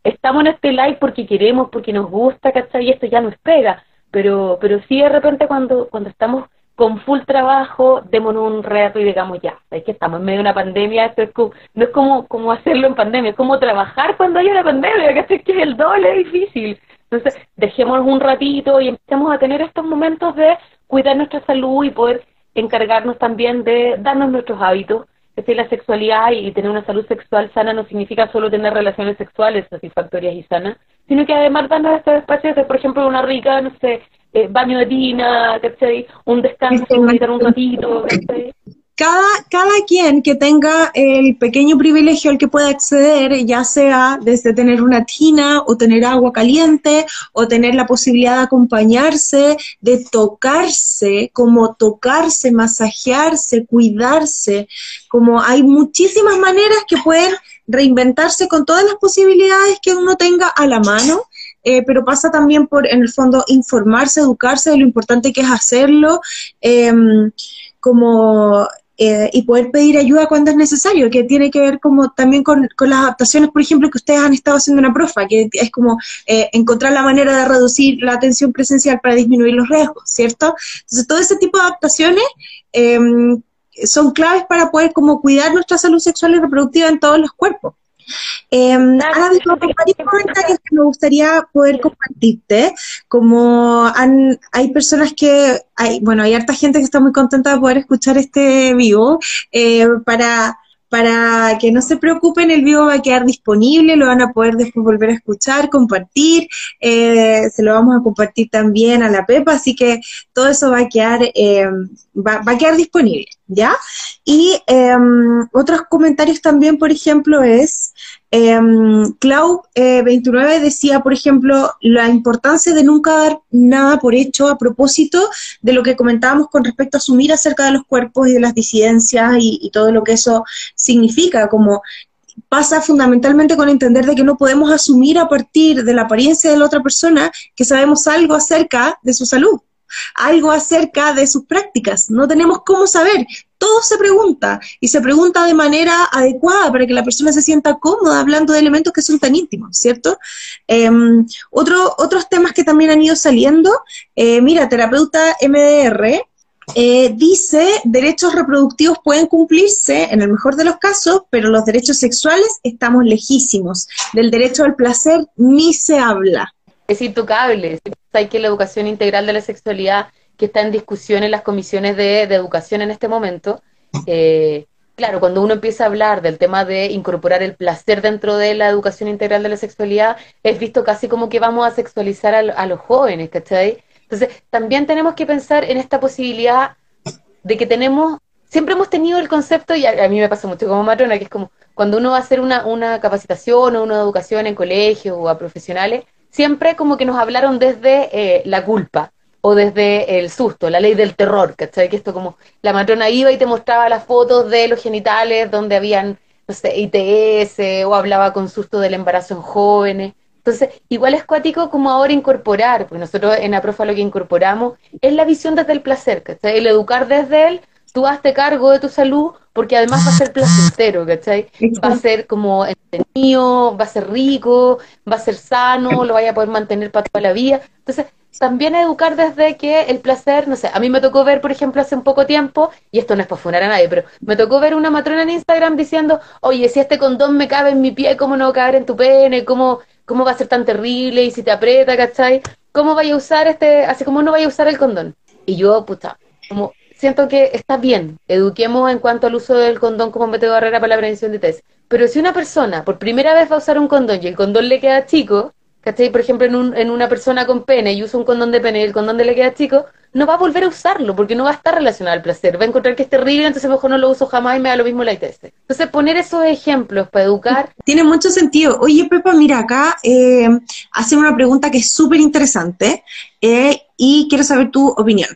Speaker 1: estamos en este live porque queremos, porque nos gusta, ¿cachai? Y esto ya nos pega pero, pero sí de repente cuando, cuando estamos con full trabajo, démonos un reto y digamos ya, es que estamos en medio de una pandemia, esto es no es como, como hacerlo en pandemia, es como trabajar cuando hay una pandemia, que es que es el doble difícil. Entonces, dejémonos un ratito y empecemos a tener estos momentos de cuidar nuestra salud y poder encargarnos también de darnos nuestros hábitos. Es decir, la sexualidad y tener una salud sexual sana no significa solo tener relaciones sexuales satisfactorias y sanas, sino que además darnos estos espacios de, por ejemplo, una rica, no sé, eh, baño de tina, ¿cachai? Un descanso, meditar un ratito, ¿cachai?
Speaker 2: Cada, cada quien que tenga el pequeño privilegio al que pueda acceder, ya sea desde tener una tina o tener agua caliente o tener la posibilidad de acompañarse, de tocarse, como tocarse, masajearse, cuidarse, como hay muchísimas maneras que pueden reinventarse con todas las posibilidades que uno tenga a la mano, eh, pero pasa también por, en el fondo, informarse, educarse de lo importante que es hacerlo, em, como eh, y poder pedir ayuda cuando es necesario, que tiene que ver como también con, las adaptaciones, por ejemplo, que ustedes han estado haciendo en la profa, que es como eh, encontrar la manera de reducir la atención presencial para disminuir los riesgos, ¿cierto? Entonces, todo ese tipo de adaptaciones em, son claves para poder como cuidar nuestra salud sexual y reproductiva en todos los cuerpos. Eh, Ana, varios comentarios que me gustaría poder compartirte, como han, hay personas que, hay, bueno, hay harta gente que está muy contenta de poder escuchar este vivo, eh, para para que no se preocupen, el vivo va a quedar disponible, lo van a poder después volver a escuchar, compartir, eh, se lo vamos a compartir también a la Pepa, así que todo eso va a quedar, eh, va, a quedar disponible, ¿ya? Y eh, otros comentarios también, por ejemplo, es eh, Clau 29 eh, decía, por ejemplo, la importancia de nunca dar nada por hecho a propósito de lo que comentábamos con respecto a asumir acerca de los cuerpos y de las disidencias y, y todo lo que eso significa, como pasa fundamentalmente con entender de que no podemos asumir a partir de la apariencia de la otra persona que sabemos algo acerca de su salud algo acerca de sus prácticas. No tenemos cómo saber. Todo se pregunta y se pregunta de manera adecuada para que la persona se sienta cómoda hablando de elementos que son tan íntimos, ¿cierto? Em, otro, otros temas que también han ido saliendo, eh, mira, terapeuta MDR, eh, dice, derechos reproductivos pueden cumplirse en el mejor de los casos, pero los derechos sexuales estamos lejísimos. Del derecho al placer ni se habla.
Speaker 1: Es intocable. Hay que la educación integral de la sexualidad que está en discusión en las comisiones de, educación en este momento. Eh, claro, cuando uno empieza a hablar del tema de incorporar el placer dentro de la educación integral de la sexualidad, es visto casi como que vamos a sexualizar a, los jóvenes, ¿cachai? Entonces, también tenemos que pensar en esta posibilidad de que tenemos, siempre hemos tenido el concepto, y a, mí me pasa mucho como matrona, que es como cuando uno va a hacer una, una capacitación o una educación en colegios o a profesionales, siempre como que nos hablaron desde eh, la culpa, o desde el susto, la ley del terror, ¿cachai? Que esto como la matrona iba y te mostraba las fotos de los genitales donde habían, no sé, ITS, o hablaba con susto del embarazo en jóvenes. Entonces, igual es cuático como ahora incorporar, porque nosotros en Aprofa lo que incorporamos es la visión desde el placer, ¿cachai? El educar desde él, tú hazte cargo de tu salud, porque además va a ser placentero, ¿cachai? Va a ser como entretenido, va a ser rico, va a ser sano, lo vaya a poder mantener para toda la vida. Entonces, también educar desde que el placer, no sé, a mí me tocó ver, por ejemplo, hace un poco tiempo, y esto no es para funar a nadie, pero me tocó ver una matrona en Instagram diciendo, oye, si este condón me cabe en mi pie, ¿cómo no va a caber en tu pene? ¿Cómo, cómo va a ser tan terrible? Y si te aprieta, ¿cachai? ¿Cómo vaya a usar este, así como no vaya a usar el condón? Y yo, puta, como siento que está bien, eduquemos en cuanto al uso del condón como método de barrera para la prevención de test. Pero si una persona por primera vez va a usar un condón y el condón le queda chico, ¿cachai? Por ejemplo, en, un, en una persona con pene y usa un condón de pene y el condón de le queda chico, no va a volver a usarlo porque no va a estar relacionado al placer. Va a encontrar que es terrible, entonces mejor no lo uso jamás y me da lo mismo la ITS. Entonces, poner esos ejemplos para educar. (laughs)
Speaker 2: Tiene mucho sentido. Oye, Pepa, mira, acá eh, hacen una pregunta que es súper interesante eh, y quiero saber tu opinión.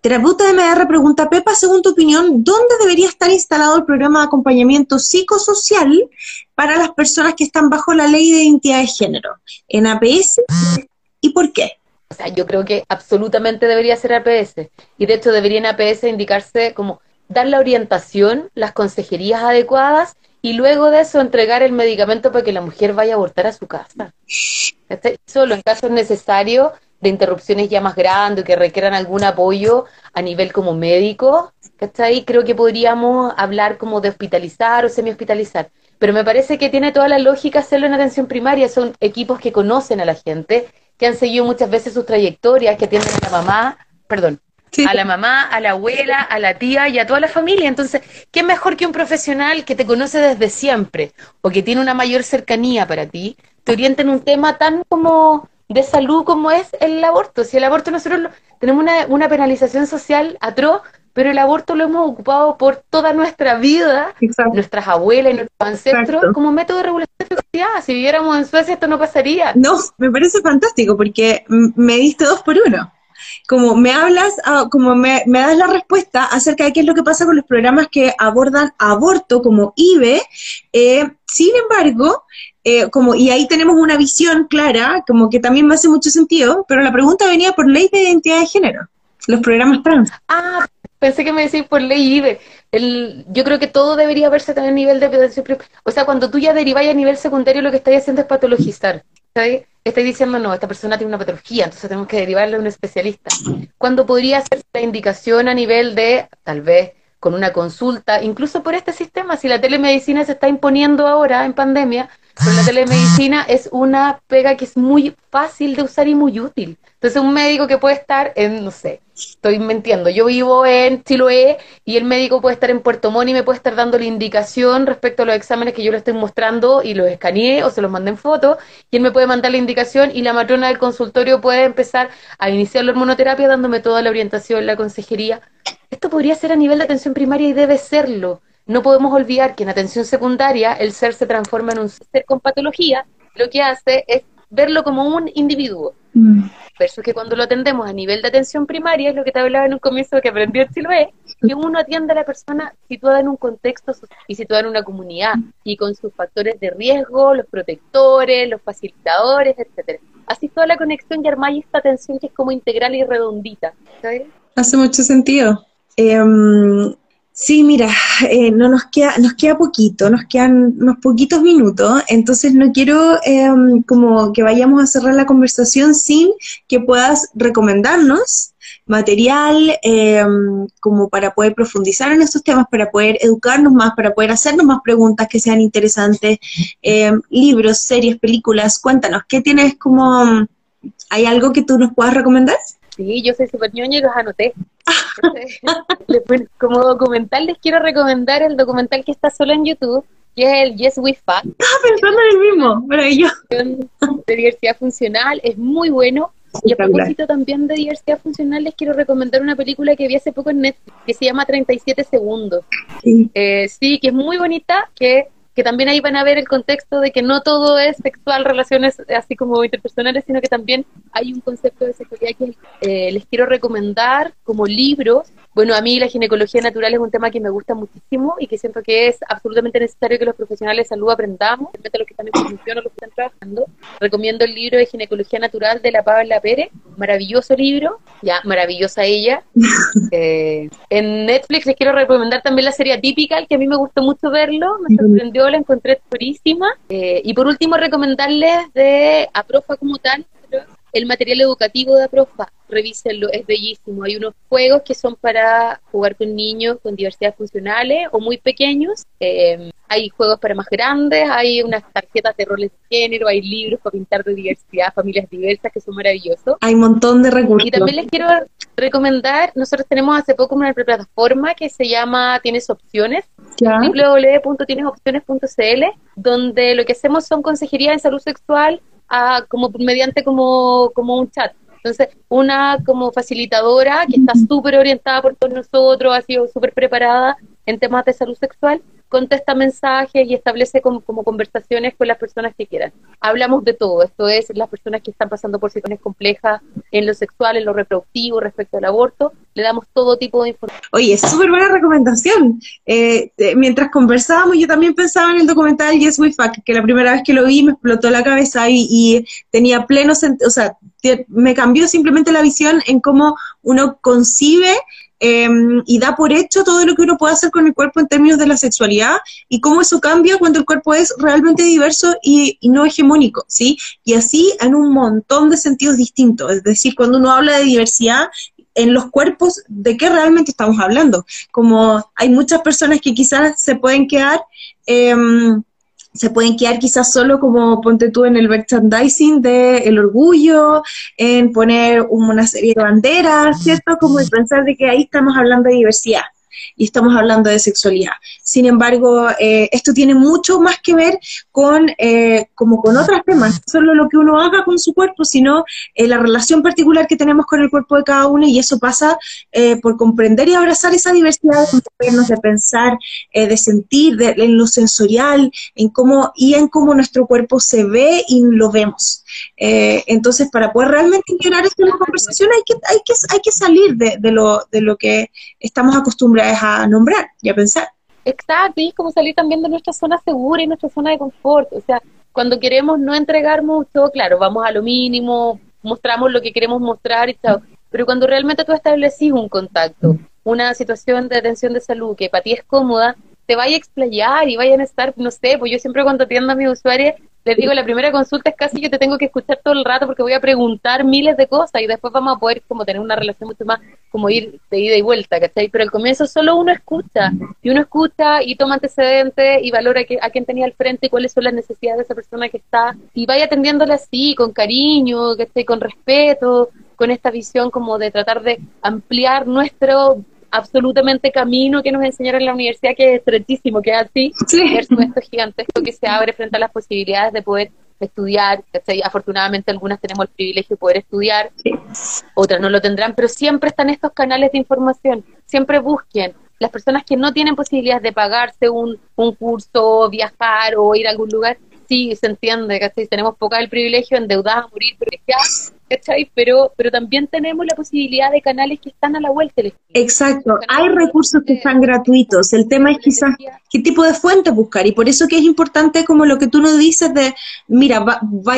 Speaker 2: Terapeuta de MR pregunta, Pepa, según tu opinión, ¿dónde debería estar instalado el programa de acompañamiento psicosocial para las personas que están bajo la ley de identidad de género? ¿En APS? ¿Y por qué?
Speaker 1: O sea, yo creo que absolutamente debería ser APS. Y de hecho debería en APS indicarse como dar la orientación, las consejerías adecuadas y luego de eso entregar el medicamento para que la mujer vaya a abortar a su casa. Solo en casos necesarios de interrupciones ya más grandes que requieran algún apoyo a nivel como médico, ¿cachai? Creo que podríamos hablar como de hospitalizar o semi-hospitalizar. Pero me parece que tiene toda la lógica hacerlo en atención primaria. Son equipos que conocen a la gente, que han seguido muchas veces sus trayectorias, que atienden a la mamá, perdón, a la mamá, a la abuela, a la tía y a toda la familia. Entonces, ¿qué mejor que un profesional que te conoce desde siempre o que tiene una mayor cercanía para ti, te orienta en un tema tan como de salud como es el aborto. Si el aborto nosotros tenemos una, penalización social atroz, pero el aborto lo hemos ocupado por toda nuestra vida, nuestras abuelas y nuestros ancestros, como método de regulación de fertilidad. Si viviéramos en Suecia esto no pasaría.
Speaker 2: No, me parece fantástico porque me diste dos por uno. Como me hablas, ah, como me, das la respuesta acerca de qué es lo que pasa con los programas que abordan aborto como IBE, eh, sin embargo, eh, como, y ahí tenemos una visión clara, como que también me hace mucho sentido, pero la pregunta venía por ley de identidad de género, los programas trans.
Speaker 1: Ah, pensé que me decís por ley IBE. El, yo creo que todo debería verse también a nivel de O sea, cuando tú ya derivas a nivel secundario, lo que estás haciendo es patologizar. Estás diciendo, no, esta persona tiene una patología, entonces tenemos que derivarle a un especialista. Cuando podría ser la indicación a nivel de, tal vez, con una consulta, incluso por este sistema, si la telemedicina se está imponiendo ahora en pandemia, pero la telemedicina es una pega que es muy fácil de usar y muy útil. Entonces, un médico que puede estar en, no sé, estoy mintiendo, yo vivo en Chiloé y el médico puede estar en Puerto Montt y me puede estar dando la indicación respecto a los exámenes que yo le estoy mostrando y los escaneé o se los mandé en foto y él me puede mandar la indicación y la matrona del consultorio puede empezar a iniciar la hormonoterapia dándome toda la orientación, la consejería. Esto podría ser a nivel de atención primaria y debe serlo. No podemos olvidar que en atención secundaria el ser se transforma en un ser con patología, lo que hace es verlo como un individuo. Mm. Versus que cuando lo atendemos a nivel de atención primaria, es lo que te hablaba en un comienzo que aprendió el Chiloé, que uno atiende a la persona situada en un contexto y situada en una comunidad y con sus factores de riesgo, los protectores, los facilitadores, etcétera. Así toda la conexión y armáis esta atención que es como integral y redondita.
Speaker 2: Hace mucho sentido. Em, Sí, mira, eh, no nos queda, nos queda poquito, nos quedan unos poquitos minutos, entonces no quiero em, como que vayamos a cerrar la conversación sin que puedas recomendarnos material em, como para poder profundizar en estos temas, para poder educarnos más, para poder hacernos más preguntas que sean interesantes, em, libros, series, películas, cuéntanos, ¿qué tienes como, hay algo que tú nos puedas recomendar?
Speaker 1: Sí, yo soy súper ñoña y los anoté. (laughs) como documental les quiero recomendar el documental que está solo en YouTube, que es el Yes We Fuck.
Speaker 2: Estaba pensando en el mismo, maravilloso.
Speaker 1: De diversidad funcional, es muy bueno. Y a propósito también de diversidad funcional, les quiero recomendar una película que vi hace poco en Netflix, que se llama 37 segundos. Sí, eh, sí que es muy bonita, que que también ahí van a ver el contexto de que no todo es sexual, relaciones así como interpersonales, sino que también hay un concepto de sexualidad que eh, les quiero recomendar como libros bueno, a mí la ginecología natural es un tema que me gusta muchísimo y que siento que es absolutamente necesario que los profesionales de salud aprendamos, especialmente los que están en formación o los que están trabajando. Recomiendo el libro de ginecología natural de la Pabla Pérez, maravilloso libro, ya, maravillosa ella. (laughs) Eh, en Netflix les quiero recomendar también la serie Typical, que a mí me gustó mucho verlo, me sorprendió, la encontré purísima. Eh, y por último, recomendarles de Aprofa como tal, el material educativo de Aprofa, revísenlo, es bellísimo. Hay unos juegos que son para jugar con niños con diversidad funcionales o muy pequeños. Em, hay juegos para más grandes, hay unas tarjetas de roles de género, hay libros para pintar de diversidad, familias diversas que son maravillosos.
Speaker 2: Hay un montón de recursos.
Speaker 1: Y también les quiero recomendar, nosotros tenemos hace poco una plataforma que se llama Tienes Opciones, www.tienesopciones.cl, donde lo que hacemos son consejerías en salud sexual a, como mediante como, como un chat. Entonces, una como facilitadora que está súper orientada por todos nosotros, ha sido súper preparada en temas de salud sexual, contesta mensajes y establece como, conversaciones con las personas que quieran. Hablamos de todo, esto es las personas que están pasando por situaciones complejas en lo sexual, en lo reproductivo, respecto al aborto, le damos todo tipo de información.
Speaker 2: Oye, súper buena recomendación. Eh, mientras conversábamos, yo también pensaba en el documental Yes We Fuck, que la primera vez que lo vi me explotó la cabeza y, y tenía pleno sentido, o sea, me cambió simplemente la visión en cómo uno concibe Em, y da por hecho todo lo que uno puede hacer con el cuerpo en términos de la sexualidad y cómo eso cambia cuando el cuerpo es realmente diverso y, no hegemónico, ¿sí? Y así en un montón de sentidos distintos. Es decir, cuando uno habla de diversidad en los cuerpos, ¿de qué realmente estamos hablando? Como hay muchas personas que quizás se pueden quedar... Eh, se pueden quedar quizás solo como ponte tú en el merchandising de el orgullo, en poner una serie de banderas, ¿cierto? Como de pensar de que ahí estamos hablando de diversidad y estamos hablando de sexualidad. Sin embargo, eh, esto tiene mucho más que ver con, eh, como con otros temas, no solo lo que uno haga con su cuerpo, sino eh, la relación particular que tenemos con el cuerpo de cada uno y eso pasa por comprender y abrazar esa diversidad de de pensar, de sentir, de, en lo sensorial, en cómo y en cómo nuestro cuerpo se ve y lo vemos. Eh, entonces, para poder realmente integrar esto en conversación hay que, hay que, hay que salir de, lo, de lo que estamos acostumbrados a nombrar y a pensar.
Speaker 1: Exacto, y es como salir también de nuestra zona segura y nuestra zona de confort. O sea, cuando queremos no entregar mucho, claro, vamos a lo mínimo, mostramos lo que queremos mostrar y chao. Pero cuando realmente tú estableces un contacto, una situación de atención de salud que para ti es cómoda, te vaya a explayar y vayan a estar, no sé, pues yo siempre cuando atiendo a mis usuarios les digo, la primera consulta es casi que te tengo que escuchar todo el rato porque voy a preguntar miles de cosas y después vamos a poder como tener una relación mucho más como ir de ida y vuelta, ¿cachai? Pero al comienzo solo uno escucha, y uno escucha y toma antecedentes y valora que, a quién tenía al frente y cuáles son las necesidades de esa persona que está, y vaya atendiéndole así, con cariño, ¿cachai? Con respeto, con esta visión como de tratar de ampliar nuestro absolutamente camino que nos enseñaron en la universidad, que es estrechísimo, que es así, sí. versus esto gigantesco que se abre frente a las posibilidades de poder estudiar, afortunadamente algunas tenemos el privilegio de poder estudiar, otras no lo tendrán, pero siempre están estos canales de información, siempre busquen. Las personas que no tienen posibilidades de pagarse un, un curso, viajar o ir a algún lugar, sí, se entiende, ¿cachai? Tenemos poca el privilegio, endeudadas a morir, ya, ¿cachai? Pero, pero también tenemos la posibilidad de canales que están a la vuelta.
Speaker 2: Exacto, hay recursos que están gratuitos, el tema es quizás qué tipo de fuentes buscar, y por eso que es importante como lo que tú nos dices de, mira,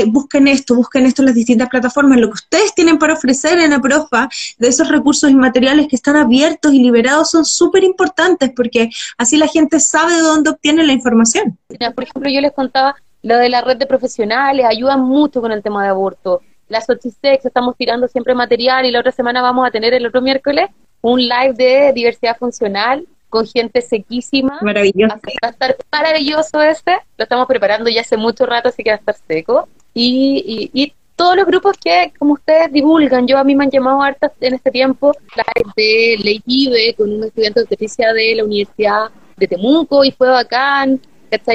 Speaker 2: busquen esto, busquen esto en las distintas plataformas, lo que ustedes tienen para ofrecer en Aprofa, de esos recursos inmateriales que están abiertos y liberados, son súper importantes, porque así la gente sabe de dónde obtiene la información.
Speaker 1: Por ejemplo, yo les contaba lo de la red de profesionales, ayudan mucho con el tema de aborto. Las Ochisex, estamos tirando siempre material y la otra semana vamos a tener el otro miércoles un live de diversidad funcional con gente sequísima.
Speaker 2: Maravilloso.
Speaker 1: va a estar maravilloso este. Lo estamos preparando ya hace mucho rato, así que va a estar seco. Y, y, todos los grupos que, como ustedes divulgan, yo a mí me han llamado hartas en este tiempo, live de Ley Ibe, con un estudiante de obstetricia de la Universidad de Temuco, y fue bacán.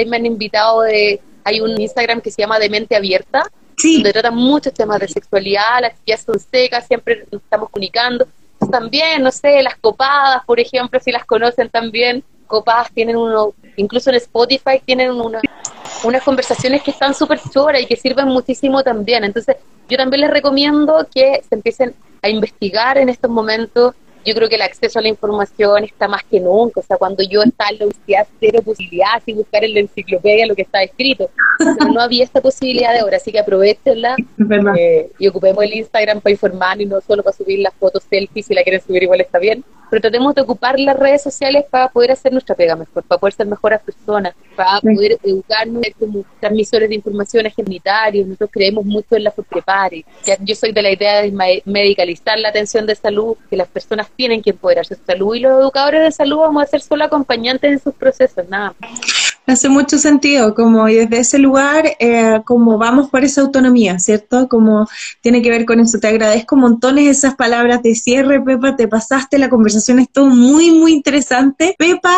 Speaker 1: Me han invitado de hay un Instagram que se llama De Mente Donde tratan muchos temas de sexualidad, las chicas son secas, siempre nos estamos comunicando. También, no sé, las copadas, por ejemplo, si las conocen también, copadas tienen uno, incluso en Spotify tienen una, unas conversaciones que están súper choras y que sirven muchísimo también. Entonces, yo también les recomiendo que se empiecen a investigar en estos momentos yo creo que el acceso a la información está más que nunca. O sea, cuando yo estaba en la universidad, cero posibilidad de buscar en la enciclopedia lo que está escrito. Pero no había esta posibilidad de ahora, así que aprovechenla eh, y ocupemos el Instagram para informar y no solo para subir las fotos selfies. Si la quieren subir, igual está bien. Pero tratemos de ocupar las redes sociales para poder hacer nuestra pega mejor, para poder ser mejores personas, para poder educarnos como transmisores de información genitarios. Nosotros creemos mucho en la prepare. Yo soy de la idea de medicalizar la atención de salud, que las personas tienen que empoderarse de su salud y los educadores de salud vamos a ser solo acompañantes en sus procesos, nada
Speaker 2: Hace mucho sentido, como desde ese lugar, eh, como vamos por esa autonomía, ¿cierto? Como tiene que ver con eso. Te agradezco montones esas palabras de cierre, Pepa, te pasaste, la conversación estuvo muy, muy interesante. Pepa,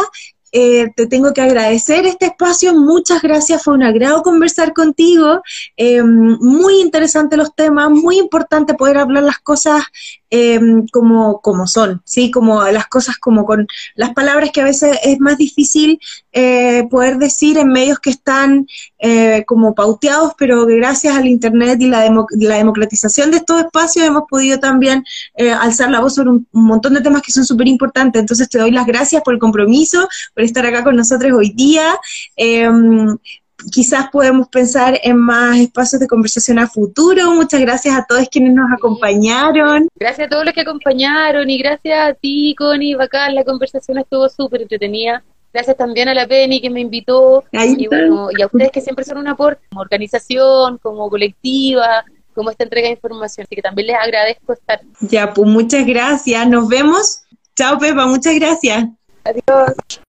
Speaker 2: eh, te tengo que agradecer este espacio, muchas gracias, fue un agrado conversar contigo, eh, muy interesante los temas, muy importante poder hablar las cosas eh, como, como son, ¿sí? Como las cosas como con las palabras que a veces es más difícil poder decir en medios que están como pauteados, pero gracias al Internet y la, la, democratización de estos espacios hemos podido también alzar la voz sobre un, un montón de temas que son súper importantes. Entonces te doy las gracias por el compromiso, por estar acá con nosotros hoy día. Quizás podemos pensar en más espacios de conversación a futuro. Muchas gracias a todos quienes nos acompañaron.
Speaker 1: Gracias a todos los que acompañaron y gracias a ti, Connie, bacán, la conversación estuvo súper entretenida. Gracias también a la Penny que me invitó y, y a ustedes que siempre son un aporte como organización, como colectiva, como esta entrega de información. Así que también les agradezco estar.
Speaker 2: Ya, pues muchas gracias. Nos vemos. Chao, Pepa. Muchas gracias.
Speaker 1: Adiós.